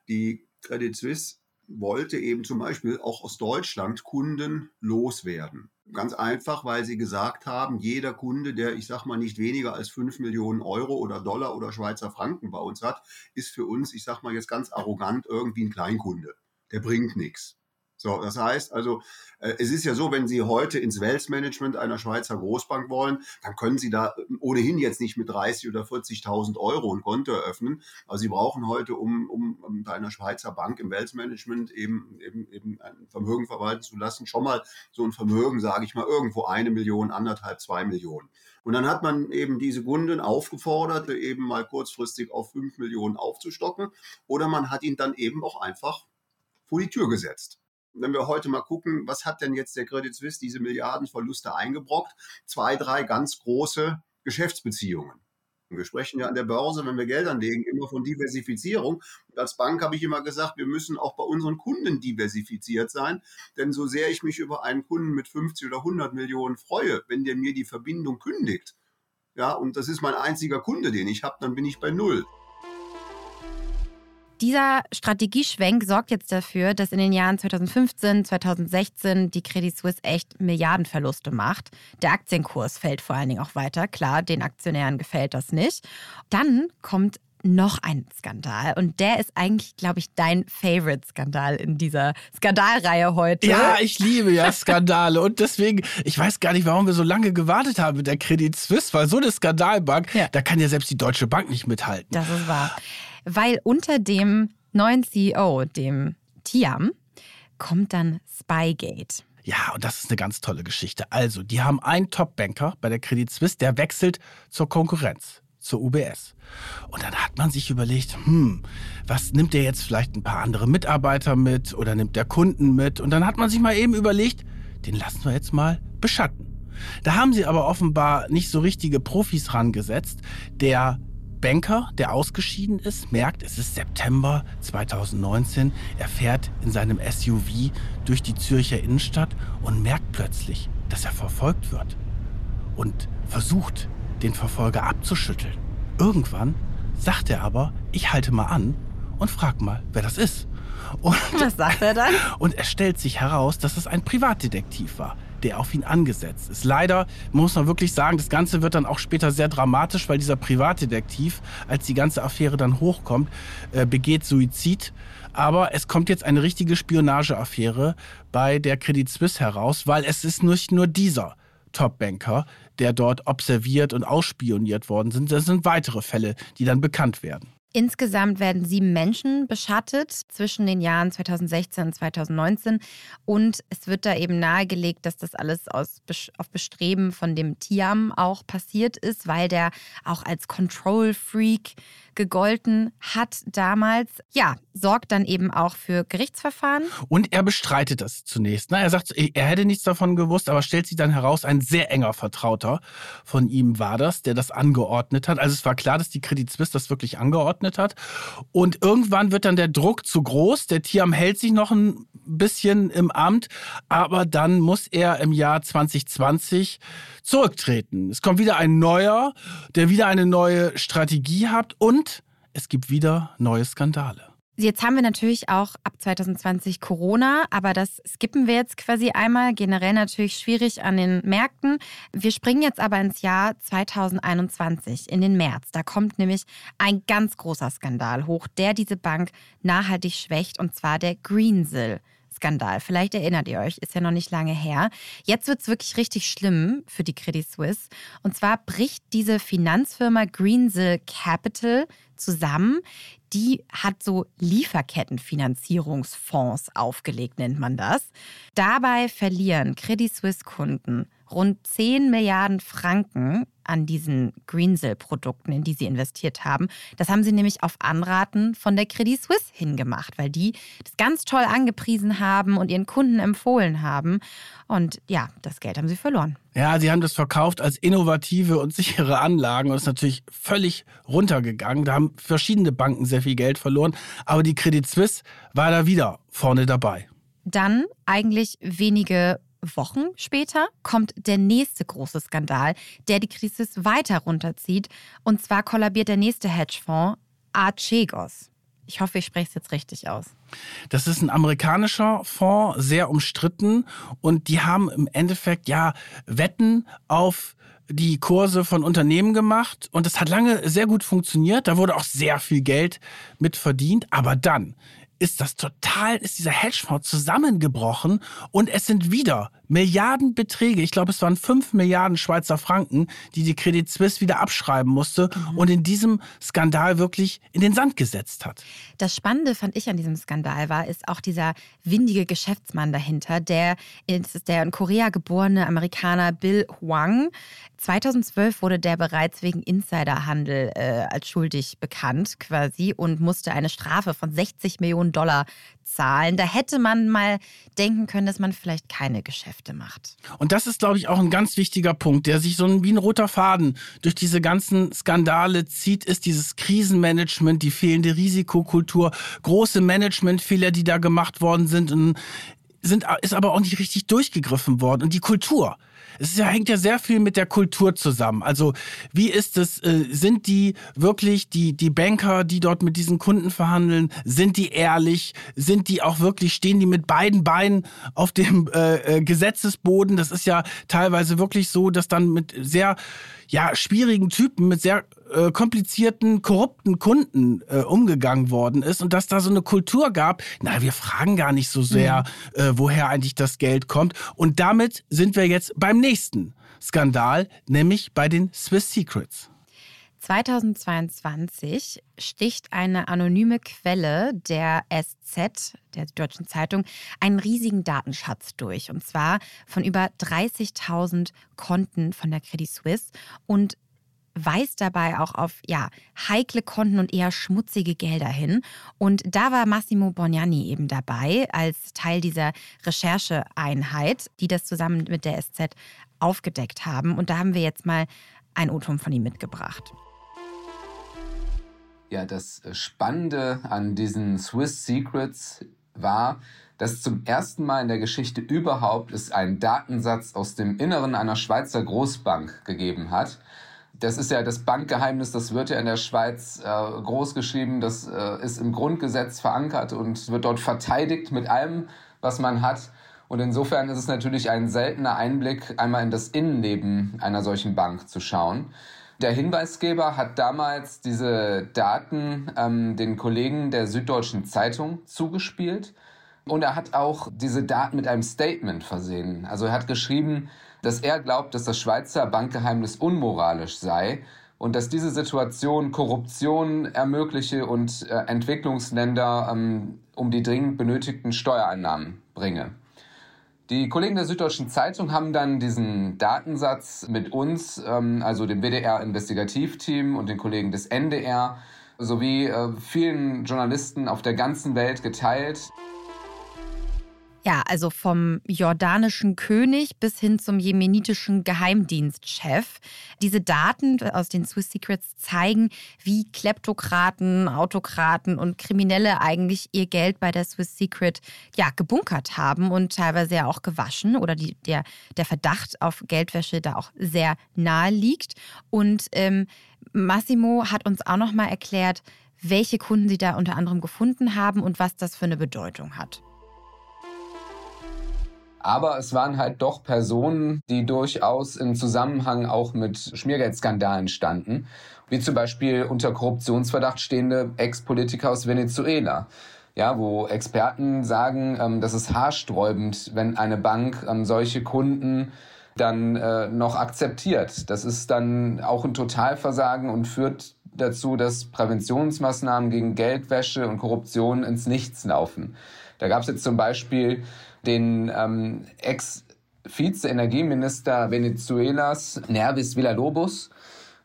Die Credit Suisse wollte eben zum Beispiel auch aus Deutschland Kunden loswerden. Ganz einfach, weil sie gesagt haben, jeder Kunde, der, ich sag mal, nicht weniger als 5 Millionen Euro oder Dollar oder Schweizer Franken bei uns hat, ist für uns, ich sag mal jetzt ganz arrogant, irgendwie ein Kleinkunde. Der bringt nichts. So, das heißt also, äh, es ist ja so, wenn Sie heute ins Wealth Management einer Schweizer Großbank wollen, dann können Sie da ähm, ohnehin jetzt nicht mit 30 oder 40.000 Euro ein Konto eröffnen. Also Sie brauchen heute, um, um, um bei einer Schweizer Bank im Wealth Management eben, eben, eben ein Vermögen verwalten zu lassen, schon mal so ein Vermögen, sage ich mal, irgendwo eine Million, anderthalb, zwei Millionen. Und dann hat man eben diese Kunden aufgefordert, eben mal kurzfristig auf fünf Millionen aufzustocken. Oder man hat ihn dann eben auch einfach vor die Tür gesetzt wenn wir heute mal gucken, was hat denn jetzt der Credit Suisse diese Milliardenverluste eingebrockt? Zwei, drei ganz große Geschäftsbeziehungen. Wir sprechen ja an der Börse, wenn wir Geld anlegen, immer von Diversifizierung. Und als Bank habe ich immer gesagt, wir müssen auch bei unseren Kunden diversifiziert sein. Denn so sehr ich mich über einen Kunden mit 50 oder 100 Millionen freue, wenn der mir die Verbindung kündigt, ja, und das ist mein einziger Kunde, den ich habe, dann bin ich bei Null. Dieser Strategieschwenk sorgt jetzt dafür, dass in den Jahren 2015, 2016 die Credit Suisse echt Milliardenverluste macht. Der Aktienkurs fällt vor allen Dingen auch weiter. Klar, den Aktionären gefällt das nicht. Dann kommt noch ein Skandal. Und der ist eigentlich, glaube ich, dein Favorite-Skandal in dieser Skandalreihe heute. Ja, ich liebe ja Skandale. und deswegen, ich weiß gar nicht, warum wir so lange gewartet haben mit der Credit Suisse, weil so eine Skandalbank, ja. da kann ja selbst die Deutsche Bank nicht mithalten. Das ist wahr. Weil unter dem neuen CEO, dem Tiam, kommt dann Spygate. Ja, und das ist eine ganz tolle Geschichte. Also, die haben einen Top-Banker bei der Credit Suisse, der wechselt zur Konkurrenz zur UBS. Und dann hat man sich überlegt, hm, was nimmt der jetzt vielleicht ein paar andere Mitarbeiter mit oder nimmt der Kunden mit? Und dann hat man sich mal eben überlegt, den lassen wir jetzt mal beschatten. Da haben sie aber offenbar nicht so richtige Profis rangesetzt. Der Banker, der ausgeschieden ist, merkt, es ist September 2019. Er fährt in seinem SUV durch die Zürcher Innenstadt und merkt plötzlich, dass er verfolgt wird. Und versucht, den Verfolger abzuschütteln. Irgendwann sagt er aber, ich halte mal an und frag mal, wer das ist. Und, Was sagt er dann? Und es stellt sich heraus, dass es ein Privatdetektiv war, der auf ihn angesetzt ist. Leider muss man wirklich sagen, das Ganze wird dann auch später sehr dramatisch, weil dieser Privatdetektiv, als die ganze Affäre dann hochkommt, äh, begeht Suizid. Aber es kommt jetzt eine richtige Spionageaffäre bei der Credit Suisse heraus, weil es ist nicht nur dieser Top-Banker, der dort observiert und ausspioniert worden sind. Das sind weitere Fälle, die dann bekannt werden. Insgesamt werden sieben Menschen beschattet zwischen den Jahren 2016 und 2019. Und es wird da eben nahegelegt, dass das alles aus, auf Bestreben von dem Tiam auch passiert ist, weil der auch als Control-Freak gegolten hat damals. Ja, sorgt dann eben auch für Gerichtsverfahren. Und er bestreitet das zunächst. Er sagt, er hätte nichts davon gewusst, aber stellt sich dann heraus, ein sehr enger Vertrauter von ihm war das, der das angeordnet hat. Also es war klar, dass die Credit Suisse das wirklich angeordnet hat. Und irgendwann wird dann der Druck zu groß. Der Tiam hält sich noch ein bisschen im Amt, aber dann muss er im Jahr 2020 zurücktreten. Es kommt wieder ein neuer, der wieder eine neue Strategie hat und es gibt wieder neue Skandale. Jetzt haben wir natürlich auch ab 2020 Corona, aber das skippen wir jetzt quasi einmal. Generell natürlich schwierig an den Märkten. Wir springen jetzt aber ins Jahr 2021, in den März. Da kommt nämlich ein ganz großer Skandal hoch, der diese Bank nachhaltig schwächt, und zwar der Greensill. Skandal. Vielleicht erinnert ihr euch, ist ja noch nicht lange her. Jetzt wird es wirklich richtig schlimm für die Credit Suisse. Und zwar bricht diese Finanzfirma Greensill Capital zusammen. Die hat so Lieferkettenfinanzierungsfonds aufgelegt, nennt man das. Dabei verlieren Credit Suisse Kunden rund 10 Milliarden Franken an diesen Greensill-Produkten, in die sie investiert haben. Das haben sie nämlich auf Anraten von der Credit Suisse hingemacht, weil die das ganz toll angepriesen haben und ihren Kunden empfohlen haben. Und ja, das Geld haben sie verloren. Ja, sie haben das verkauft als innovative und sichere Anlagen und ist natürlich völlig runtergegangen. Da haben verschiedene Banken sehr viel Geld verloren, aber die Credit Suisse war da wieder vorne dabei. Dann eigentlich wenige Wochen später kommt der nächste große Skandal, der die Krise weiter runterzieht. Und zwar kollabiert der nächste Hedgefonds, Archegos. Ich hoffe, ich spreche es jetzt richtig aus. Das ist ein amerikanischer Fonds, sehr umstritten. Und die haben im Endeffekt ja Wetten auf die Kurse von Unternehmen gemacht. Und das hat lange sehr gut funktioniert. Da wurde auch sehr viel Geld mit verdient. Aber dann ist das total, ist dieser Hedgefonds zusammengebrochen und es sind wieder Milliardenbeträge, ich glaube es waren 5 Milliarden Schweizer Franken, die die Credit Suisse wieder abschreiben musste mhm. und in diesem Skandal wirklich in den Sand gesetzt hat. Das Spannende fand ich an diesem Skandal war, ist auch dieser windige Geschäftsmann dahinter, der ist der in Korea geborene Amerikaner Bill Huang. 2012 wurde der bereits wegen Insiderhandel äh, als schuldig bekannt quasi und musste eine Strafe von 60 Millionen Dollar zahlen. Da hätte man mal denken können, dass man vielleicht keine Geschäfte Geschäfte macht. Und das ist, glaube ich, auch ein ganz wichtiger Punkt, der sich so wie ein roter Faden durch diese ganzen Skandale zieht, ist dieses Krisenmanagement, die fehlende Risikokultur, große Managementfehler, die da gemacht worden sind sind, ist aber auch nicht richtig durchgegriffen worden. Und die Kultur es ja, hängt ja sehr viel mit der Kultur zusammen. Also wie ist es, äh, sind die wirklich, die, die Banker, die dort mit diesen Kunden verhandeln, sind die ehrlich? Sind die auch wirklich, stehen die mit beiden Beinen auf dem äh, äh Gesetzesboden? Das ist ja teilweise wirklich so, dass dann mit sehr ja, schwierigen Typen, mit sehr äh, komplizierten, korrupten Kunden äh, umgegangen worden ist und dass da so eine Kultur gab, na, wir fragen gar nicht so sehr, mhm. äh, woher eigentlich das Geld kommt. Und damit sind wir jetzt beim nächsten Skandal, nämlich bei den Swiss Secrets. 2022 sticht eine anonyme Quelle der SZ, der Deutschen Zeitung, einen riesigen Datenschatz durch. Und zwar von über 30.000 Konten von der Credit Suisse. Und weist dabei auch auf ja, heikle Konten und eher schmutzige Gelder hin. Und da war Massimo Bognani eben dabei als Teil dieser Rechercheeinheit, die das zusammen mit der SZ aufgedeckt haben. Und da haben wir jetzt mal ein O-Ton von ihm mitgebracht. Ja, das Spannende an diesen Swiss Secrets war, dass zum ersten Mal in der Geschichte überhaupt es einen Datensatz aus dem Inneren einer Schweizer Großbank gegeben hat das ist ja das Bankgeheimnis, das wird ja in der Schweiz äh, groß das äh, ist im Grundgesetz verankert und wird dort verteidigt mit allem, was man hat. Und insofern ist es natürlich ein seltener Einblick, einmal in das Innenleben einer solchen Bank zu schauen. Der Hinweisgeber hat damals diese Daten ähm, den Kollegen der Süddeutschen Zeitung zugespielt. Und er hat auch diese Daten mit einem Statement versehen. Also er hat geschrieben, dass er glaubt, dass das Schweizer Bankgeheimnis unmoralisch sei und dass diese Situation Korruption ermögliche und äh, Entwicklungsländer ähm, um die dringend benötigten Steuereinnahmen bringe. Die Kollegen der Süddeutschen Zeitung haben dann diesen Datensatz mit uns, ähm, also dem WDR-Investigativteam und den Kollegen des NDR sowie äh, vielen Journalisten auf der ganzen Welt geteilt. Ja, also vom jordanischen König bis hin zum jemenitischen Geheimdienstchef. Diese Daten aus den Swiss Secrets zeigen, wie Kleptokraten, Autokraten und Kriminelle eigentlich ihr Geld bei der Swiss Secret ja, gebunkert haben und teilweise ja auch gewaschen oder die, der, der Verdacht auf Geldwäsche da auch sehr nahe liegt. Und ähm, Massimo hat uns auch noch mal erklärt, welche Kunden sie da unter anderem gefunden haben und was das für eine Bedeutung hat. Aber es waren halt doch Personen, die durchaus im Zusammenhang auch mit Schmiergeldskandalen standen, wie zum Beispiel unter Korruptionsverdacht stehende Ex-Politiker aus Venezuela. Ja, wo Experten sagen, ähm, das ist haarsträubend, wenn eine Bank ähm, solche Kunden dann äh, noch akzeptiert. Das ist dann auch ein Totalversagen und führt dazu, dass Präventionsmaßnahmen gegen Geldwäsche und Korruption ins Nichts laufen. Da gab es jetzt zum Beispiel den ähm, Ex-Vize-Energieminister Venezuelas, Nervis Villalobos,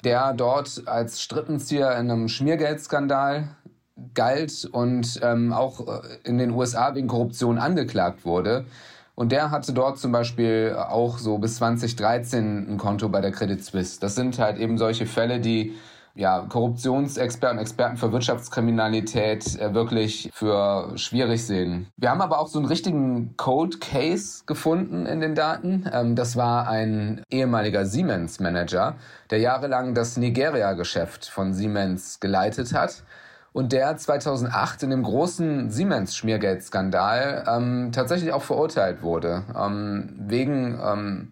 der dort als Strippenzieher in einem Schmiergeldskandal galt und ähm, auch äh, in den USA wegen Korruption angeklagt wurde. Und der hatte dort zum Beispiel auch so bis 2013 ein Konto bei der Credit Suisse. Das sind halt eben solche Fälle, die ja, Korruptionsexperten, Experten für Wirtschaftskriminalität äh, wirklich für schwierig sehen. Wir haben aber auch so einen richtigen Cold Case gefunden in den Daten. Ähm, das war ein ehemaliger Siemens-Manager, der jahrelang das Nigeria-Geschäft von Siemens geleitet hat und der 2008 in dem großen Siemens-Schmiergeldskandal ähm, tatsächlich auch verurteilt wurde, ähm, wegen ähm,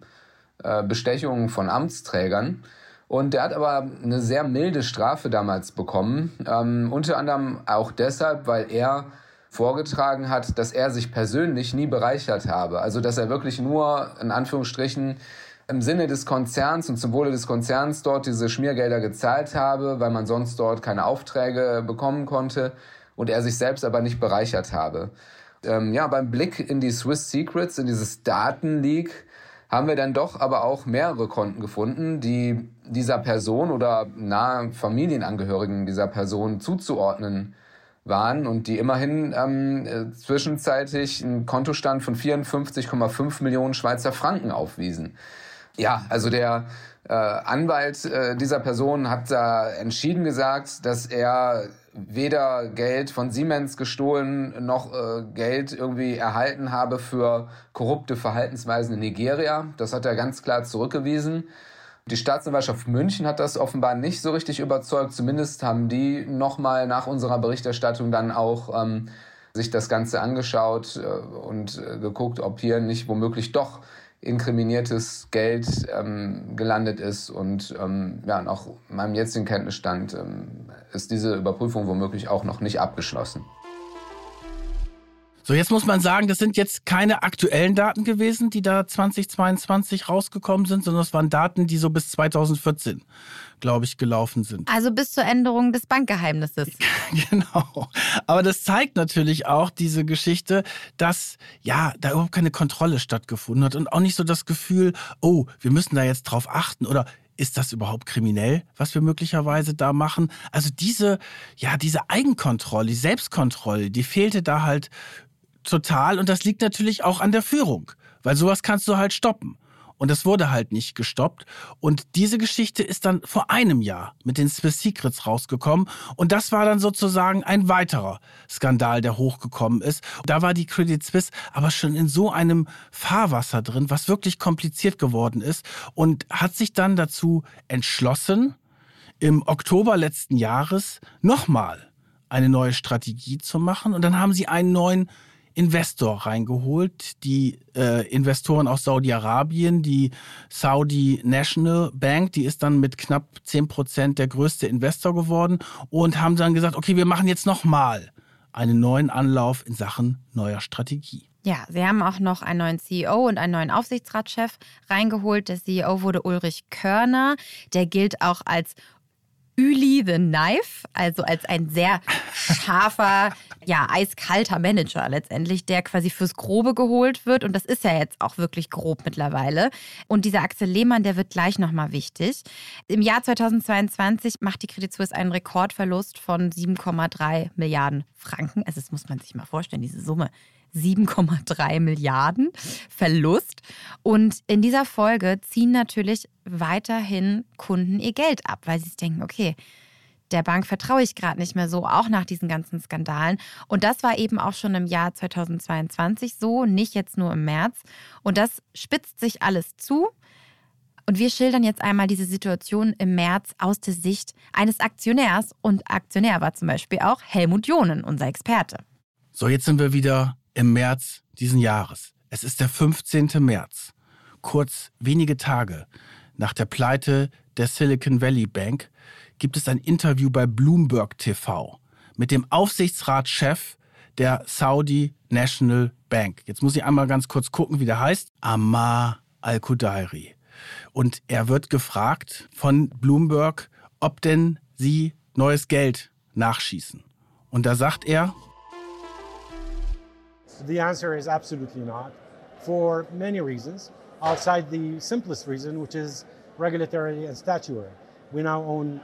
äh, Bestechungen von Amtsträgern. Und der hat aber eine sehr milde Strafe damals bekommen. Ähm, unter anderem auch deshalb, weil er vorgetragen hat, dass er sich persönlich nie bereichert habe. Also dass er wirklich nur in Anführungsstrichen im Sinne des Konzerns und zum Wohle des Konzerns dort diese Schmiergelder gezahlt habe, weil man sonst dort keine Aufträge bekommen konnte und er sich selbst aber nicht bereichert habe. Ähm, ja, beim Blick in die Swiss Secrets, in dieses Datenleak, haben wir dann doch aber auch mehrere Konten gefunden, die dieser Person oder nahe Familienangehörigen dieser Person zuzuordnen waren und die immerhin ähm, äh, zwischenzeitlich einen Kontostand von 54,5 Millionen Schweizer Franken aufwiesen. Ja, also der äh, Anwalt äh, dieser Person hat da entschieden gesagt, dass er weder Geld von Siemens gestohlen noch äh, Geld irgendwie erhalten habe für korrupte Verhaltensweisen in Nigeria. Das hat er ganz klar zurückgewiesen. Die Staatsanwaltschaft München hat das offenbar nicht so richtig überzeugt. Zumindest haben die nochmal nach unserer Berichterstattung dann auch ähm, sich das Ganze angeschaut äh, und äh, geguckt, ob hier nicht womöglich doch inkriminiertes Geld ähm, gelandet ist. Und ähm, ja, nach meinem jetzigen Kenntnisstand ähm, ist diese Überprüfung womöglich auch noch nicht abgeschlossen. So, jetzt muss man sagen, das sind jetzt keine aktuellen Daten gewesen, die da 2022 rausgekommen sind, sondern es waren Daten, die so bis 2014, glaube ich, gelaufen sind. Also bis zur Änderung des Bankgeheimnisses. genau. Aber das zeigt natürlich auch diese Geschichte, dass ja, da überhaupt keine Kontrolle stattgefunden hat und auch nicht so das Gefühl, oh, wir müssen da jetzt drauf achten oder ist das überhaupt kriminell, was wir möglicherweise da machen? Also diese, ja, diese Eigenkontrolle, die Selbstkontrolle, die fehlte da halt total und das liegt natürlich auch an der Führung, weil sowas kannst du halt stoppen. Und das wurde halt nicht gestoppt. Und diese Geschichte ist dann vor einem Jahr mit den Swiss Secrets rausgekommen. Und das war dann sozusagen ein weiterer Skandal, der hochgekommen ist. Da war die Credit Suisse aber schon in so einem Fahrwasser drin, was wirklich kompliziert geworden ist. Und hat sich dann dazu entschlossen, im Oktober letzten Jahres nochmal eine neue Strategie zu machen. Und dann haben sie einen neuen Investor reingeholt. Die äh, Investoren aus Saudi-Arabien, die Saudi National Bank, die ist dann mit knapp 10 Prozent der größte Investor geworden und haben dann gesagt, okay, wir machen jetzt nochmal einen neuen Anlauf in Sachen neuer Strategie. Ja, sie haben auch noch einen neuen CEO und einen neuen Aufsichtsratschef reingeholt. Der CEO wurde Ulrich Körner. Der gilt auch als Üli the Knife, also als ein sehr scharfer, ja, eiskalter Manager letztendlich, der quasi fürs Grobe geholt wird. Und das ist ja jetzt auch wirklich grob mittlerweile. Und dieser Axel Lehmann, der wird gleich nochmal wichtig. Im Jahr 2022 macht die Credit Suisse einen Rekordverlust von 7,3 Milliarden Franken. Also das muss man sich mal vorstellen, diese Summe 7,3 Milliarden Verlust. Und in dieser Folge ziehen natürlich weiterhin Kunden ihr Geld ab, weil sie denken, okay, der Bank vertraue ich gerade nicht mehr so, auch nach diesen ganzen Skandalen. Und das war eben auch schon im Jahr 2022 so, nicht jetzt nur im März. Und das spitzt sich alles zu. Und wir schildern jetzt einmal diese Situation im März aus der Sicht eines Aktionärs. Und Aktionär war zum Beispiel auch Helmut Jonen, unser Experte. So, jetzt sind wir wieder im März diesen Jahres. Es ist der 15. März, kurz wenige Tage nach der Pleite der Silicon Valley Bank, gibt es ein Interview bei Bloomberg TV mit dem Aufsichtsratschef der Saudi National Bank. Jetzt muss ich einmal ganz kurz gucken, wie der heißt. Ammar Al-Qudairi. Und er wird gefragt von Bloomberg, ob denn sie neues Geld nachschießen. Und da sagt er, The answer is absolutely not, for many reasons, outside the simplest reason, which is regulatory and statutory. We now own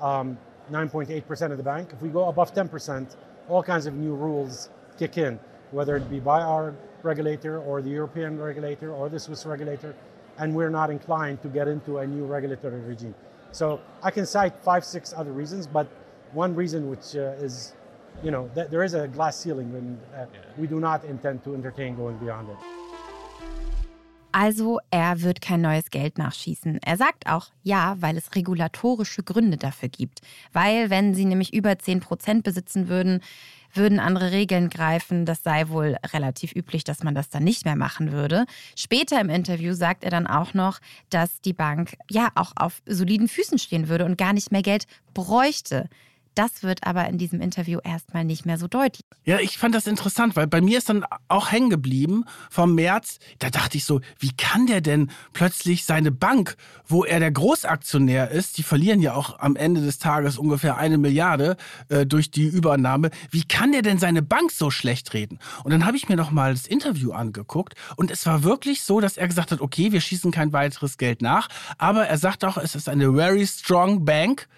9.8% um, of the bank. If we go above 10%, all kinds of new rules kick in, whether it be by our regulator or the European regulator or the Swiss regulator, and we're not inclined to get into a new regulatory regime. So I can cite five, six other reasons, but one reason which uh, is you know, th there is a glass ceiling and uh, we do not intend to entertain going beyond it. Also er wird kein neues Geld nachschießen. Er sagt auch ja, weil es regulatorische Gründe dafür gibt. Weil wenn sie nämlich über 10 Prozent besitzen würden, würden andere Regeln greifen. Das sei wohl relativ üblich, dass man das dann nicht mehr machen würde. Später im Interview sagt er dann auch noch, dass die Bank ja auch auf soliden Füßen stehen würde und gar nicht mehr Geld bräuchte. Das wird aber in diesem Interview erstmal nicht mehr so deutlich. Ja, ich fand das interessant, weil bei mir ist dann auch hängen geblieben vom März. Da dachte ich so, wie kann der denn plötzlich seine Bank, wo er der Großaktionär ist, die verlieren ja auch am Ende des Tages ungefähr eine Milliarde äh, durch die Übernahme, wie kann der denn seine Bank so schlecht reden? Und dann habe ich mir noch mal das Interview angeguckt und es war wirklich so, dass er gesagt hat, okay, wir schießen kein weiteres Geld nach, aber er sagt auch, es ist eine very strong bank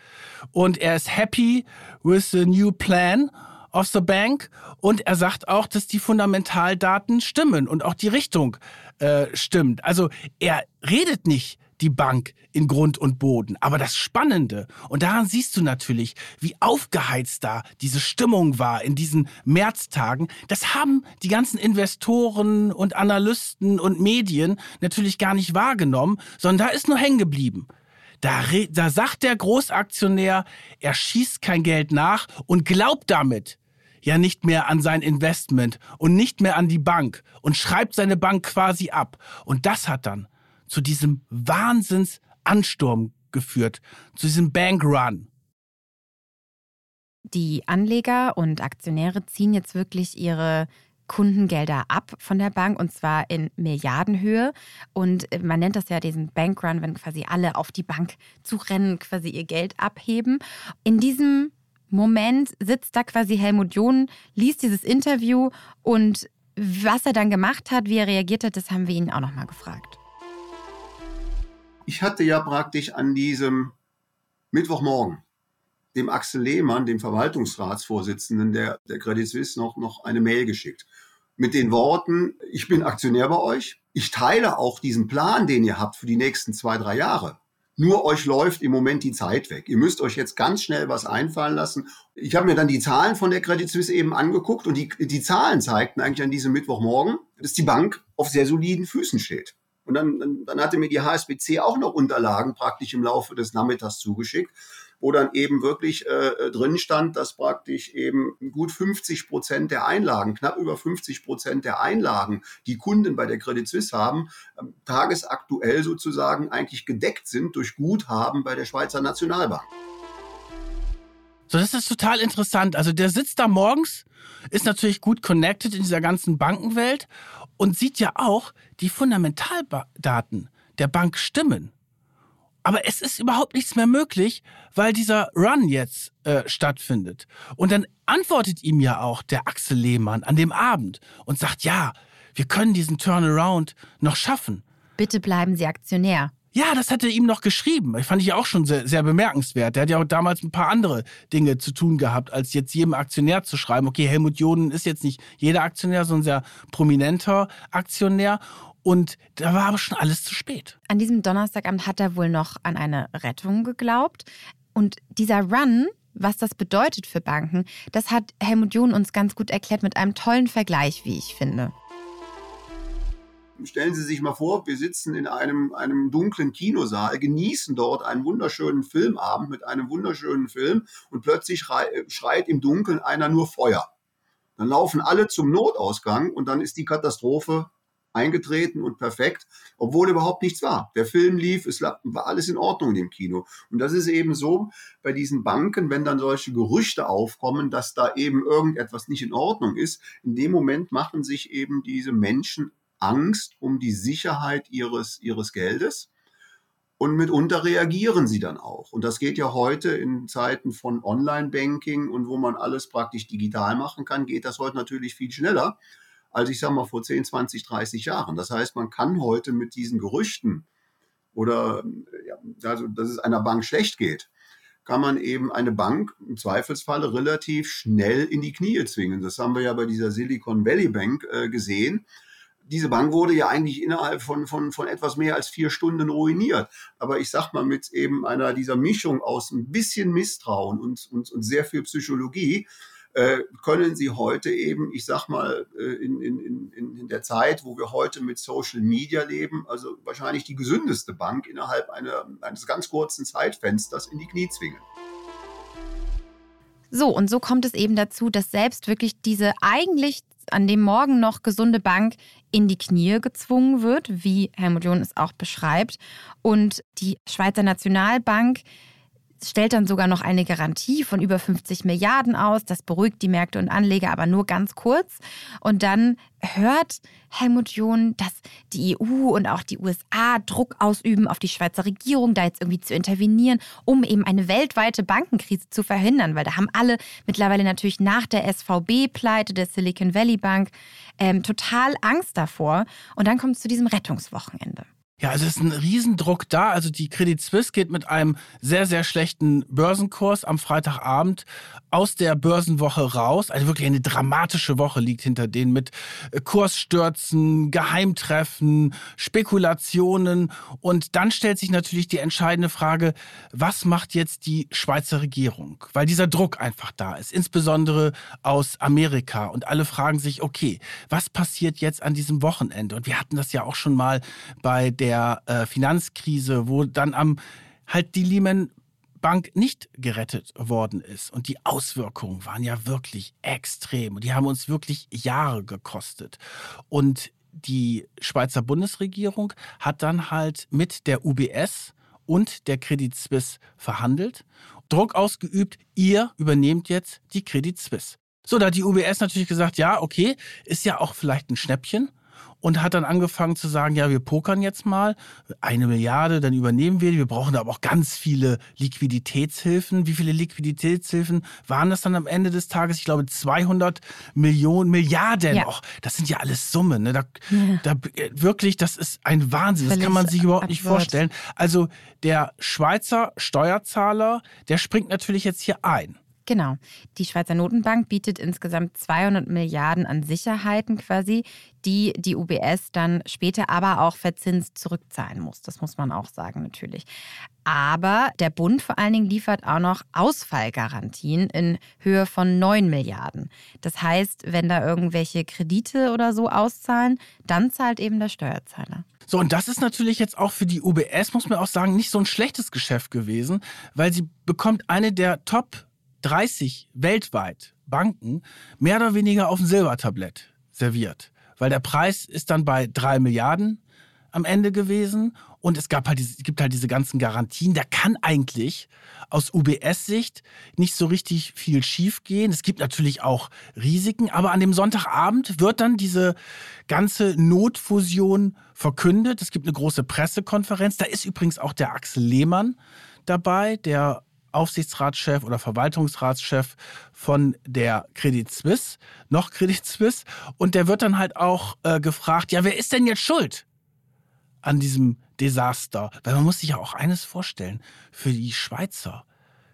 und er ist happy with the new plan of the Bank und er sagt auch, dass die Fundamentaldaten stimmen und auch die Richtung äh, stimmt. Also er redet nicht die Bank in Grund und Boden. Aber das Spannende, und daran siehst du natürlich, wie aufgeheizt da diese Stimmung war in diesen Märztagen, das haben die ganzen Investoren und Analysten und Medien natürlich gar nicht wahrgenommen, sondern da ist nur hängen geblieben. Da, da sagt der Großaktionär, er schießt kein Geld nach und glaubt damit ja nicht mehr an sein Investment und nicht mehr an die Bank und schreibt seine Bank quasi ab. Und das hat dann zu diesem Wahnsinnsansturm geführt, zu diesem Bankrun. Die Anleger und Aktionäre ziehen jetzt wirklich ihre Kundengelder ab von der Bank und zwar in Milliardenhöhe. Und man nennt das ja diesen Bankrun, wenn quasi alle auf die Bank zu rennen, quasi ihr Geld abheben. In diesem Moment sitzt da quasi Helmut John, liest dieses Interview und was er dann gemacht hat, wie er reagiert hat, das haben wir ihn auch nochmal gefragt. Ich hatte ja praktisch an diesem Mittwochmorgen dem Axel Lehmann, dem Verwaltungsratsvorsitzenden der, der Credit Suisse, noch, noch eine Mail geschickt. Mit den Worten, ich bin Aktionär bei euch. Ich teile auch diesen Plan, den ihr habt für die nächsten zwei, drei Jahre. Nur euch läuft im Moment die Zeit weg. Ihr müsst euch jetzt ganz schnell was einfallen lassen. Ich habe mir dann die Zahlen von der Credit Suisse eben angeguckt und die, die Zahlen zeigten eigentlich an diesem Mittwochmorgen, dass die Bank auf sehr soliden Füßen steht. Und dann, dann, dann hatte mir die HSBC auch noch Unterlagen praktisch im Laufe des Nachmittags zugeschickt wo dann eben wirklich äh, drin stand, dass praktisch eben gut 50 Prozent der Einlagen, knapp über 50 Prozent der Einlagen, die Kunden bei der Credit Suisse haben, äh, tagesaktuell sozusagen eigentlich gedeckt sind durch Guthaben bei der Schweizer Nationalbank. So, das ist total interessant. Also der sitzt da morgens, ist natürlich gut connected in dieser ganzen Bankenwelt und sieht ja auch, die Fundamentaldaten der Bank stimmen. Aber es ist überhaupt nichts mehr möglich, weil dieser Run jetzt äh, stattfindet. Und dann antwortet ihm ja auch der Axel Lehmann an dem Abend und sagt, ja, wir können diesen Turnaround noch schaffen. Bitte bleiben Sie Aktionär. Ja, das hat er ihm noch geschrieben. Ich fand ich auch schon sehr, sehr bemerkenswert. Der hat ja auch damals ein paar andere Dinge zu tun gehabt, als jetzt jedem Aktionär zu schreiben. Okay, Helmut Joden ist jetzt nicht jeder Aktionär, sondern ein sehr prominenter Aktionär. Und da war aber schon alles zu spät. An diesem Donnerstagabend hat er wohl noch an eine Rettung geglaubt. Und dieser Run, was das bedeutet für Banken, das hat Helmut John uns ganz gut erklärt mit einem tollen Vergleich, wie ich finde. Stellen Sie sich mal vor, wir sitzen in einem, einem dunklen Kinosaal, genießen dort einen wunderschönen Filmabend mit einem wunderschönen Film und plötzlich schreit im Dunkeln einer nur Feuer. Dann laufen alle zum Notausgang und dann ist die Katastrophe eingetreten und perfekt, obwohl überhaupt nichts war. Der Film lief, es war alles in Ordnung dem Kino. Und das ist eben so bei diesen Banken, wenn dann solche Gerüchte aufkommen, dass da eben irgendetwas nicht in Ordnung ist, in dem Moment machen sich eben diese Menschen Angst um die Sicherheit ihres, ihres Geldes. Und mitunter reagieren sie dann auch. Und das geht ja heute in Zeiten von Online-Banking und wo man alles praktisch digital machen kann, geht das heute natürlich viel schneller als ich sage mal vor 10, 20, 30 Jahren. Das heißt, man kann heute mit diesen Gerüchten oder ja, also, dass es einer Bank schlecht geht, kann man eben eine Bank im Zweifelsfalle relativ schnell in die Knie zwingen. Das haben wir ja bei dieser Silicon Valley Bank äh, gesehen. Diese Bank wurde ja eigentlich innerhalb von, von, von etwas mehr als vier Stunden ruiniert. Aber ich sag mal, mit eben einer dieser Mischung aus ein bisschen Misstrauen und, und, und sehr viel Psychologie, äh, können sie heute eben, ich sag mal, äh, in, in, in, in der Zeit, wo wir heute mit Social Media leben, also wahrscheinlich die gesündeste Bank innerhalb einer, eines ganz kurzen Zeitfensters in die Knie zwingen. So, und so kommt es eben dazu, dass selbst wirklich diese eigentlich an dem Morgen noch gesunde Bank in die Knie gezwungen wird, wie Helmut John es auch beschreibt. Und die Schweizer Nationalbank stellt dann sogar noch eine Garantie von über 50 Milliarden aus. Das beruhigt die Märkte und Anleger, aber nur ganz kurz. Und dann hört Helmut John, dass die EU und auch die USA Druck ausüben auf die Schweizer Regierung, da jetzt irgendwie zu intervenieren, um eben eine weltweite Bankenkrise zu verhindern, weil da haben alle mittlerweile natürlich nach der SVB-Pleite der Silicon Valley Bank ähm, total Angst davor. Und dann kommt es zu diesem Rettungswochenende. Ja, also es ist ein Riesendruck da. Also die Credit Suisse geht mit einem sehr, sehr schlechten Börsenkurs am Freitagabend aus der Börsenwoche raus. Also wirklich eine dramatische Woche liegt hinter denen mit äh, Kursstürzen, Geheimtreffen, Spekulationen. Und dann stellt sich natürlich die entscheidende Frage, was macht jetzt die Schweizer Regierung? Weil dieser Druck einfach da ist, insbesondere aus Amerika. Und alle fragen sich, okay, was passiert jetzt an diesem Wochenende? Und wir hatten das ja auch schon mal bei der äh, Finanzkrise, wo dann am halt die Lehman Bank nicht gerettet worden ist. Und die Auswirkungen waren ja wirklich extrem. Und die haben uns wirklich Jahre gekostet. Und die Schweizer Bundesregierung hat dann halt mit der UBS und der Credit Suisse verhandelt, Druck ausgeübt, ihr übernehmt jetzt die Credit Suisse. So, da hat die UBS natürlich gesagt, ja, okay, ist ja auch vielleicht ein Schnäppchen und hat dann angefangen zu sagen, ja, wir pokern jetzt mal eine Milliarde, dann übernehmen wir die. Wir brauchen aber auch ganz viele Liquiditätshilfen. Wie viele Liquiditätshilfen waren das dann am Ende des Tages? Ich glaube 200 Millionen, Milliarden. Ja. Och, das sind ja alles Summen. Ne? Da, ja. da, wirklich, das ist ein Wahnsinn. Völlig das kann man sich überhaupt absurd. nicht vorstellen. Also der Schweizer Steuerzahler, der springt natürlich jetzt hier ein. Genau. Die Schweizer Notenbank bietet insgesamt 200 Milliarden an Sicherheiten quasi, die die UBS dann später aber auch verzinst zurückzahlen muss. Das muss man auch sagen natürlich. Aber der Bund vor allen Dingen liefert auch noch Ausfallgarantien in Höhe von 9 Milliarden. Das heißt, wenn da irgendwelche Kredite oder so auszahlen, dann zahlt eben der Steuerzahler. So, und das ist natürlich jetzt auch für die UBS, muss man auch sagen, nicht so ein schlechtes Geschäft gewesen, weil sie bekommt eine der Top 30 weltweit Banken mehr oder weniger auf dem Silbertablett serviert. Weil der Preis ist dann bei 3 Milliarden am Ende gewesen und es gab halt diese, gibt halt diese ganzen Garantien. Da kann eigentlich aus UBS-Sicht nicht so richtig viel schiefgehen. Es gibt natürlich auch Risiken, aber an dem Sonntagabend wird dann diese ganze Notfusion verkündet. Es gibt eine große Pressekonferenz. Da ist übrigens auch der Axel Lehmann dabei, der Aufsichtsratschef oder Verwaltungsratschef von der Credit Suisse, noch Credit Suisse. Und der wird dann halt auch äh, gefragt, ja, wer ist denn jetzt schuld an diesem Desaster? Weil man muss sich ja auch eines vorstellen, für die Schweizer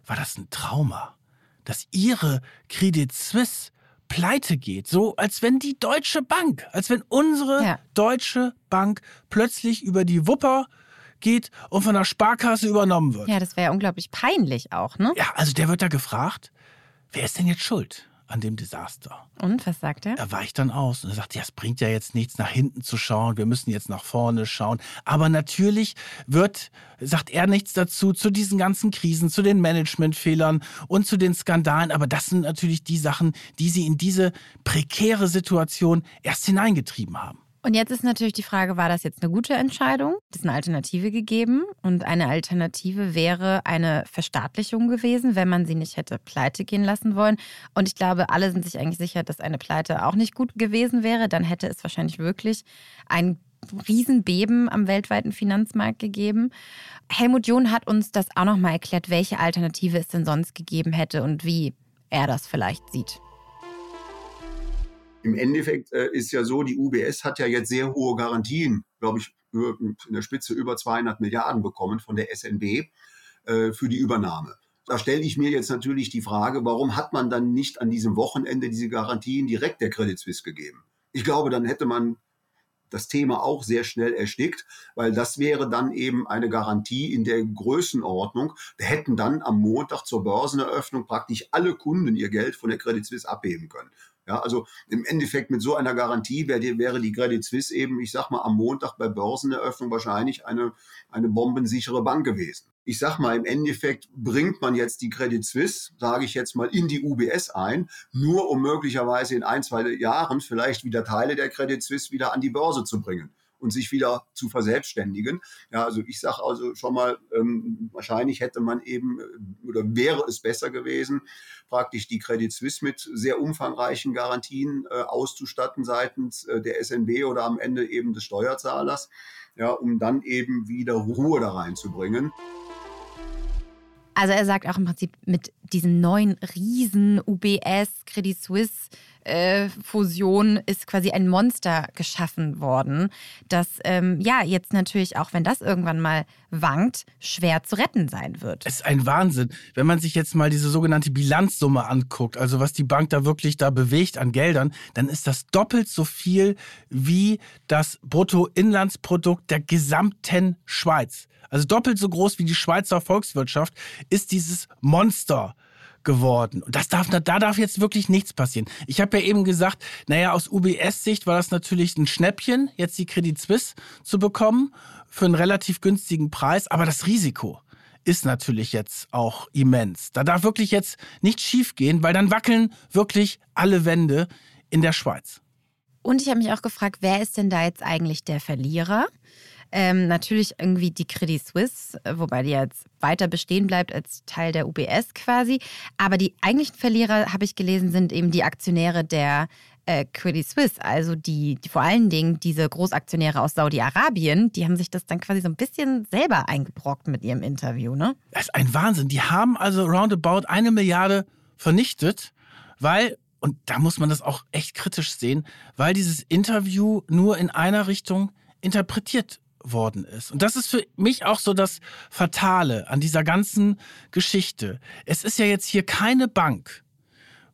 war das ein Trauma, dass ihre Credit Suisse pleite geht, so als wenn die Deutsche Bank, als wenn unsere ja. Deutsche Bank plötzlich über die Wupper geht und von der Sparkasse übernommen wird. Ja, das wäre ja unglaublich peinlich auch, ne? Ja, also der wird da gefragt, wer ist denn jetzt schuld? an dem Desaster. Und was sagt er? Da weicht dann aus und er sagt, ja, es bringt ja jetzt nichts, nach hinten zu schauen, wir müssen jetzt nach vorne schauen. Aber natürlich wird, sagt er nichts dazu, zu diesen ganzen Krisen, zu den Managementfehlern und zu den Skandalen. Aber das sind natürlich die Sachen, die sie in diese prekäre Situation erst hineingetrieben haben. Und jetzt ist natürlich die Frage, war das jetzt eine gute Entscheidung? Es ist eine Alternative gegeben und eine Alternative wäre eine Verstaatlichung gewesen, wenn man sie nicht hätte pleite gehen lassen wollen. Und ich glaube, alle sind sich eigentlich sicher, dass eine Pleite auch nicht gut gewesen wäre. Dann hätte es wahrscheinlich wirklich ein Riesenbeben am weltweiten Finanzmarkt gegeben. Helmut John hat uns das auch nochmal erklärt, welche Alternative es denn sonst gegeben hätte und wie er das vielleicht sieht. Im Endeffekt äh, ist ja so, die UBS hat ja jetzt sehr hohe Garantien, glaube ich, in der Spitze über 200 Milliarden bekommen von der SNB äh, für die Übernahme. Da stelle ich mir jetzt natürlich die Frage, warum hat man dann nicht an diesem Wochenende diese Garantien direkt der Credit Suisse gegeben? Ich glaube, dann hätte man das Thema auch sehr schnell erstickt, weil das wäre dann eben eine Garantie in der Größenordnung. Da hätten dann am Montag zur Börseneröffnung praktisch alle Kunden ihr Geld von der Credit Suisse abheben können. Ja, also im Endeffekt mit so einer Garantie wäre die, wäre die Credit Suisse eben, ich sag mal, am Montag bei Börseneröffnung wahrscheinlich eine, eine bombensichere Bank gewesen. Ich sag mal, im Endeffekt bringt man jetzt die Credit Suisse, sage ich jetzt mal, in die UBS ein, nur um möglicherweise in ein, zwei Jahren vielleicht wieder Teile der Credit Suisse wieder an die Börse zu bringen und sich wieder zu verselbstständigen. Ja, also ich sage also schon mal, ähm, wahrscheinlich hätte man eben äh, oder wäre es besser gewesen, praktisch die Credit Suisse mit sehr umfangreichen Garantien äh, auszustatten seitens äh, der SNB oder am Ende eben des Steuerzahlers, ja, um dann eben wieder Ruhe da reinzubringen. Also er sagt auch im Prinzip, mit diesem neuen Riesen UBS, Credit Suisse Fusion ist quasi ein Monster geschaffen worden, das ähm, ja jetzt natürlich auch, wenn das irgendwann mal wankt, schwer zu retten sein wird. Es ist ein Wahnsinn, wenn man sich jetzt mal diese sogenannte Bilanzsumme anguckt, also was die Bank da wirklich da bewegt an Geldern, dann ist das doppelt so viel wie das Bruttoinlandsprodukt der gesamten Schweiz. Also doppelt so groß wie die Schweizer Volkswirtschaft ist dieses Monster geworden. Und das darf, da darf jetzt wirklich nichts passieren. Ich habe ja eben gesagt, naja, aus UBS-Sicht war das natürlich ein Schnäppchen, jetzt die Credit Suisse zu bekommen für einen relativ günstigen Preis, aber das Risiko ist natürlich jetzt auch immens. Da darf wirklich jetzt nichts schiefgehen, weil dann wackeln wirklich alle Wände in der Schweiz. Und ich habe mich auch gefragt, wer ist denn da jetzt eigentlich der Verlierer? Ähm, natürlich irgendwie die Credit Suisse, wobei die jetzt weiter bestehen bleibt als Teil der UBS quasi. Aber die eigentlichen Verlierer, habe ich gelesen, sind eben die Aktionäre der äh, Credit Suisse, also die, die, vor allen Dingen diese Großaktionäre aus Saudi-Arabien, die haben sich das dann quasi so ein bisschen selber eingebrockt mit ihrem Interview, ne? Das ist ein Wahnsinn. Die haben also roundabout eine Milliarde vernichtet, weil und da muss man das auch echt kritisch sehen, weil dieses Interview nur in einer Richtung interpretiert worden ist. Und das ist für mich auch so das Fatale an dieser ganzen Geschichte. Es ist ja jetzt hier keine Bank,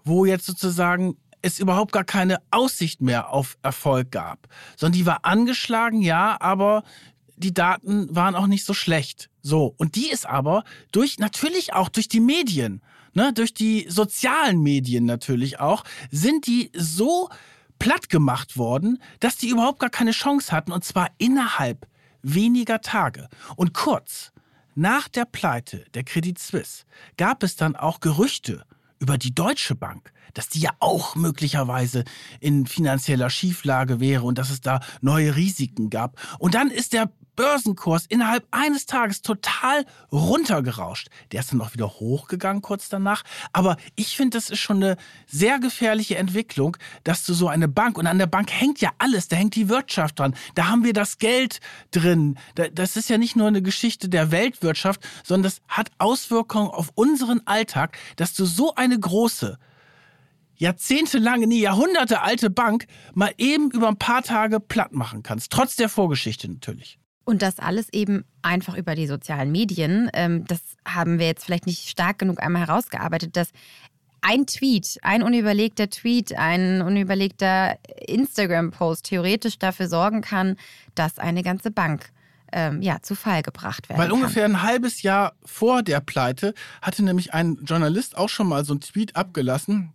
wo jetzt sozusagen es überhaupt gar keine Aussicht mehr auf Erfolg gab, sondern die war angeschlagen, ja, aber die Daten waren auch nicht so schlecht. So. Und die ist aber durch, natürlich auch durch die Medien, ne, durch die sozialen Medien natürlich auch, sind die so platt gemacht worden, dass die überhaupt gar keine Chance hatten und zwar innerhalb weniger Tage. Und kurz nach der Pleite der Credit Suisse gab es dann auch Gerüchte über die Deutsche Bank, dass die ja auch möglicherweise in finanzieller Schieflage wäre und dass es da neue Risiken gab. Und dann ist der Börsenkurs innerhalb eines Tages total runtergerauscht. Der ist dann auch wieder hochgegangen kurz danach. Aber ich finde, das ist schon eine sehr gefährliche Entwicklung, dass du so eine Bank, und an der Bank hängt ja alles, da hängt die Wirtschaft dran, da haben wir das Geld drin. Das ist ja nicht nur eine Geschichte der Weltwirtschaft, sondern das hat Auswirkungen auf unseren Alltag, dass du so eine große, jahrzehntelange, nee, Jahrhunderte alte Bank mal eben über ein paar Tage platt machen kannst. Trotz der Vorgeschichte natürlich. Und das alles eben einfach über die sozialen Medien. Ähm, das haben wir jetzt vielleicht nicht stark genug einmal herausgearbeitet, dass ein Tweet, ein unüberlegter Tweet, ein unüberlegter Instagram-Post theoretisch dafür sorgen kann, dass eine ganze Bank ähm, ja, zu Fall gebracht werden Weil kann. ungefähr ein halbes Jahr vor der Pleite hatte nämlich ein Journalist auch schon mal so einen Tweet abgelassen,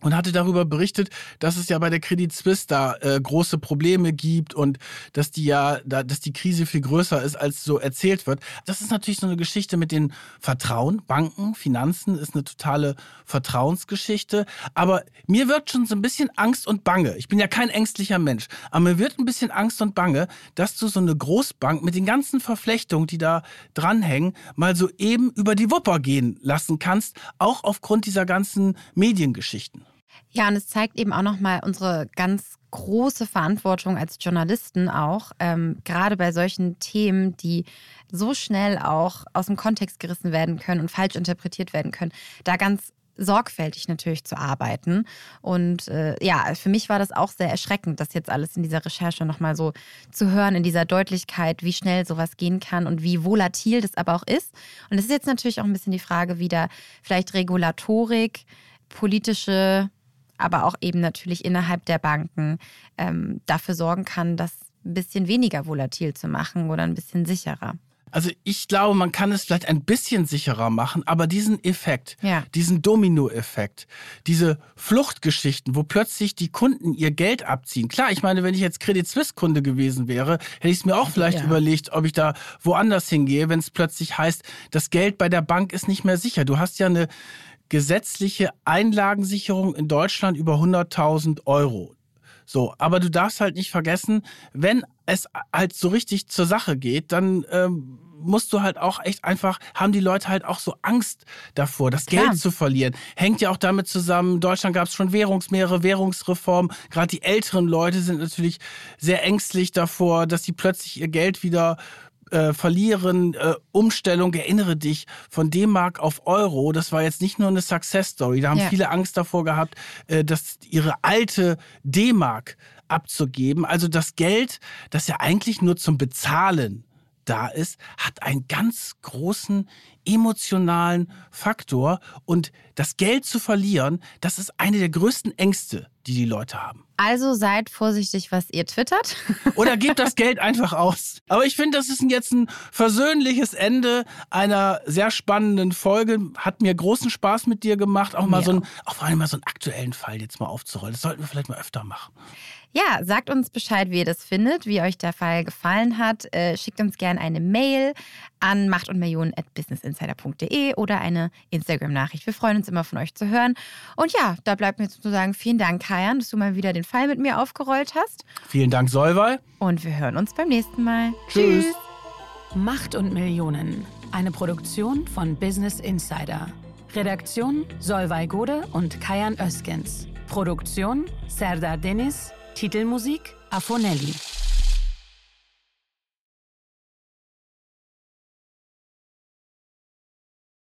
und hatte darüber berichtet, dass es ja bei der Credit Suisse da äh, große Probleme gibt und dass die ja, da, dass die Krise viel größer ist, als so erzählt wird. Das ist natürlich so eine Geschichte mit den Vertrauen. Banken, Finanzen ist eine totale Vertrauensgeschichte. Aber mir wird schon so ein bisschen Angst und Bange. Ich bin ja kein ängstlicher Mensch, aber mir wird ein bisschen Angst und Bange, dass du so eine Großbank mit den ganzen Verflechtungen, die da dranhängen, mal so eben über die Wupper gehen lassen kannst, auch aufgrund dieser ganzen Mediengeschichten. Ja, und es zeigt eben auch nochmal unsere ganz große Verantwortung als Journalisten auch, ähm, gerade bei solchen Themen, die so schnell auch aus dem Kontext gerissen werden können und falsch interpretiert werden können, da ganz sorgfältig natürlich zu arbeiten. Und äh, ja, für mich war das auch sehr erschreckend, das jetzt alles in dieser Recherche nochmal so zu hören, in dieser Deutlichkeit, wie schnell sowas gehen kann und wie volatil das aber auch ist. Und es ist jetzt natürlich auch ein bisschen die Frage wieder, vielleicht Regulatorik, politische aber auch eben natürlich innerhalb der Banken ähm, dafür sorgen kann, das ein bisschen weniger volatil zu machen oder ein bisschen sicherer. Also ich glaube, man kann es vielleicht ein bisschen sicherer machen, aber diesen Effekt, ja. diesen Domino-Effekt, diese Fluchtgeschichten, wo plötzlich die Kunden ihr Geld abziehen. Klar, ich meine, wenn ich jetzt Credit Suisse-Kunde gewesen wäre, hätte ich es mir auch vielleicht ja. überlegt, ob ich da woanders hingehe, wenn es plötzlich heißt, das Geld bei der Bank ist nicht mehr sicher. Du hast ja eine gesetzliche Einlagensicherung in Deutschland über 100.000 Euro. So, aber du darfst halt nicht vergessen, wenn es halt so richtig zur Sache geht, dann ähm, musst du halt auch echt einfach, haben die Leute halt auch so Angst davor, das Klar. Geld zu verlieren. Hängt ja auch damit zusammen, in Deutschland gab es schon Währungs, mehrere Währungsreformen. Gerade die älteren Leute sind natürlich sehr ängstlich davor, dass sie plötzlich ihr Geld wieder äh, verlieren, äh, Umstellung, erinnere dich, von D-Mark auf Euro, das war jetzt nicht nur eine Success Story. Da haben Ja. viele Angst davor gehabt, äh, dass ihre alte D-Mark abzugeben. Also das Geld, das ja eigentlich nur zum Bezahlen da ist, hat einen ganz großen emotionalen Faktor. Und das Geld zu verlieren, das ist eine der größten Ängste, die die Leute haben. Also seid vorsichtig, was ihr twittert. Oder gebt das Geld einfach aus. Aber ich finde, das ist jetzt ein versöhnliches Ende einer sehr spannenden Folge. Hat mir großen Spaß mit dir gemacht, auch mal Mir so einen, auch vor allem mal so einen aktuellen Fall jetzt mal aufzurollen. Das sollten wir vielleicht mal öfter machen. Ja, sagt uns Bescheid, wie ihr das findet, wie euch der Fall gefallen hat. Äh, schickt uns gerne eine Mail an machtundmillionen.businessinsider.de oder eine Instagram-Nachricht. Wir freuen uns immer von euch zu hören. Und ja, da bleibt mir zu sagen, vielen Dank, Kajan, dass du mal wieder den Fall mit mir aufgerollt hast. Vielen Dank, Solvay. Und wir hören uns beim nächsten Mal. Tschüss. Macht und Millionen. Eine Produktion von Business Insider. Redaktion Solvay Gode und Kajan Öskens. Produktion Serdar Deniz. Titelmusik Afonelli.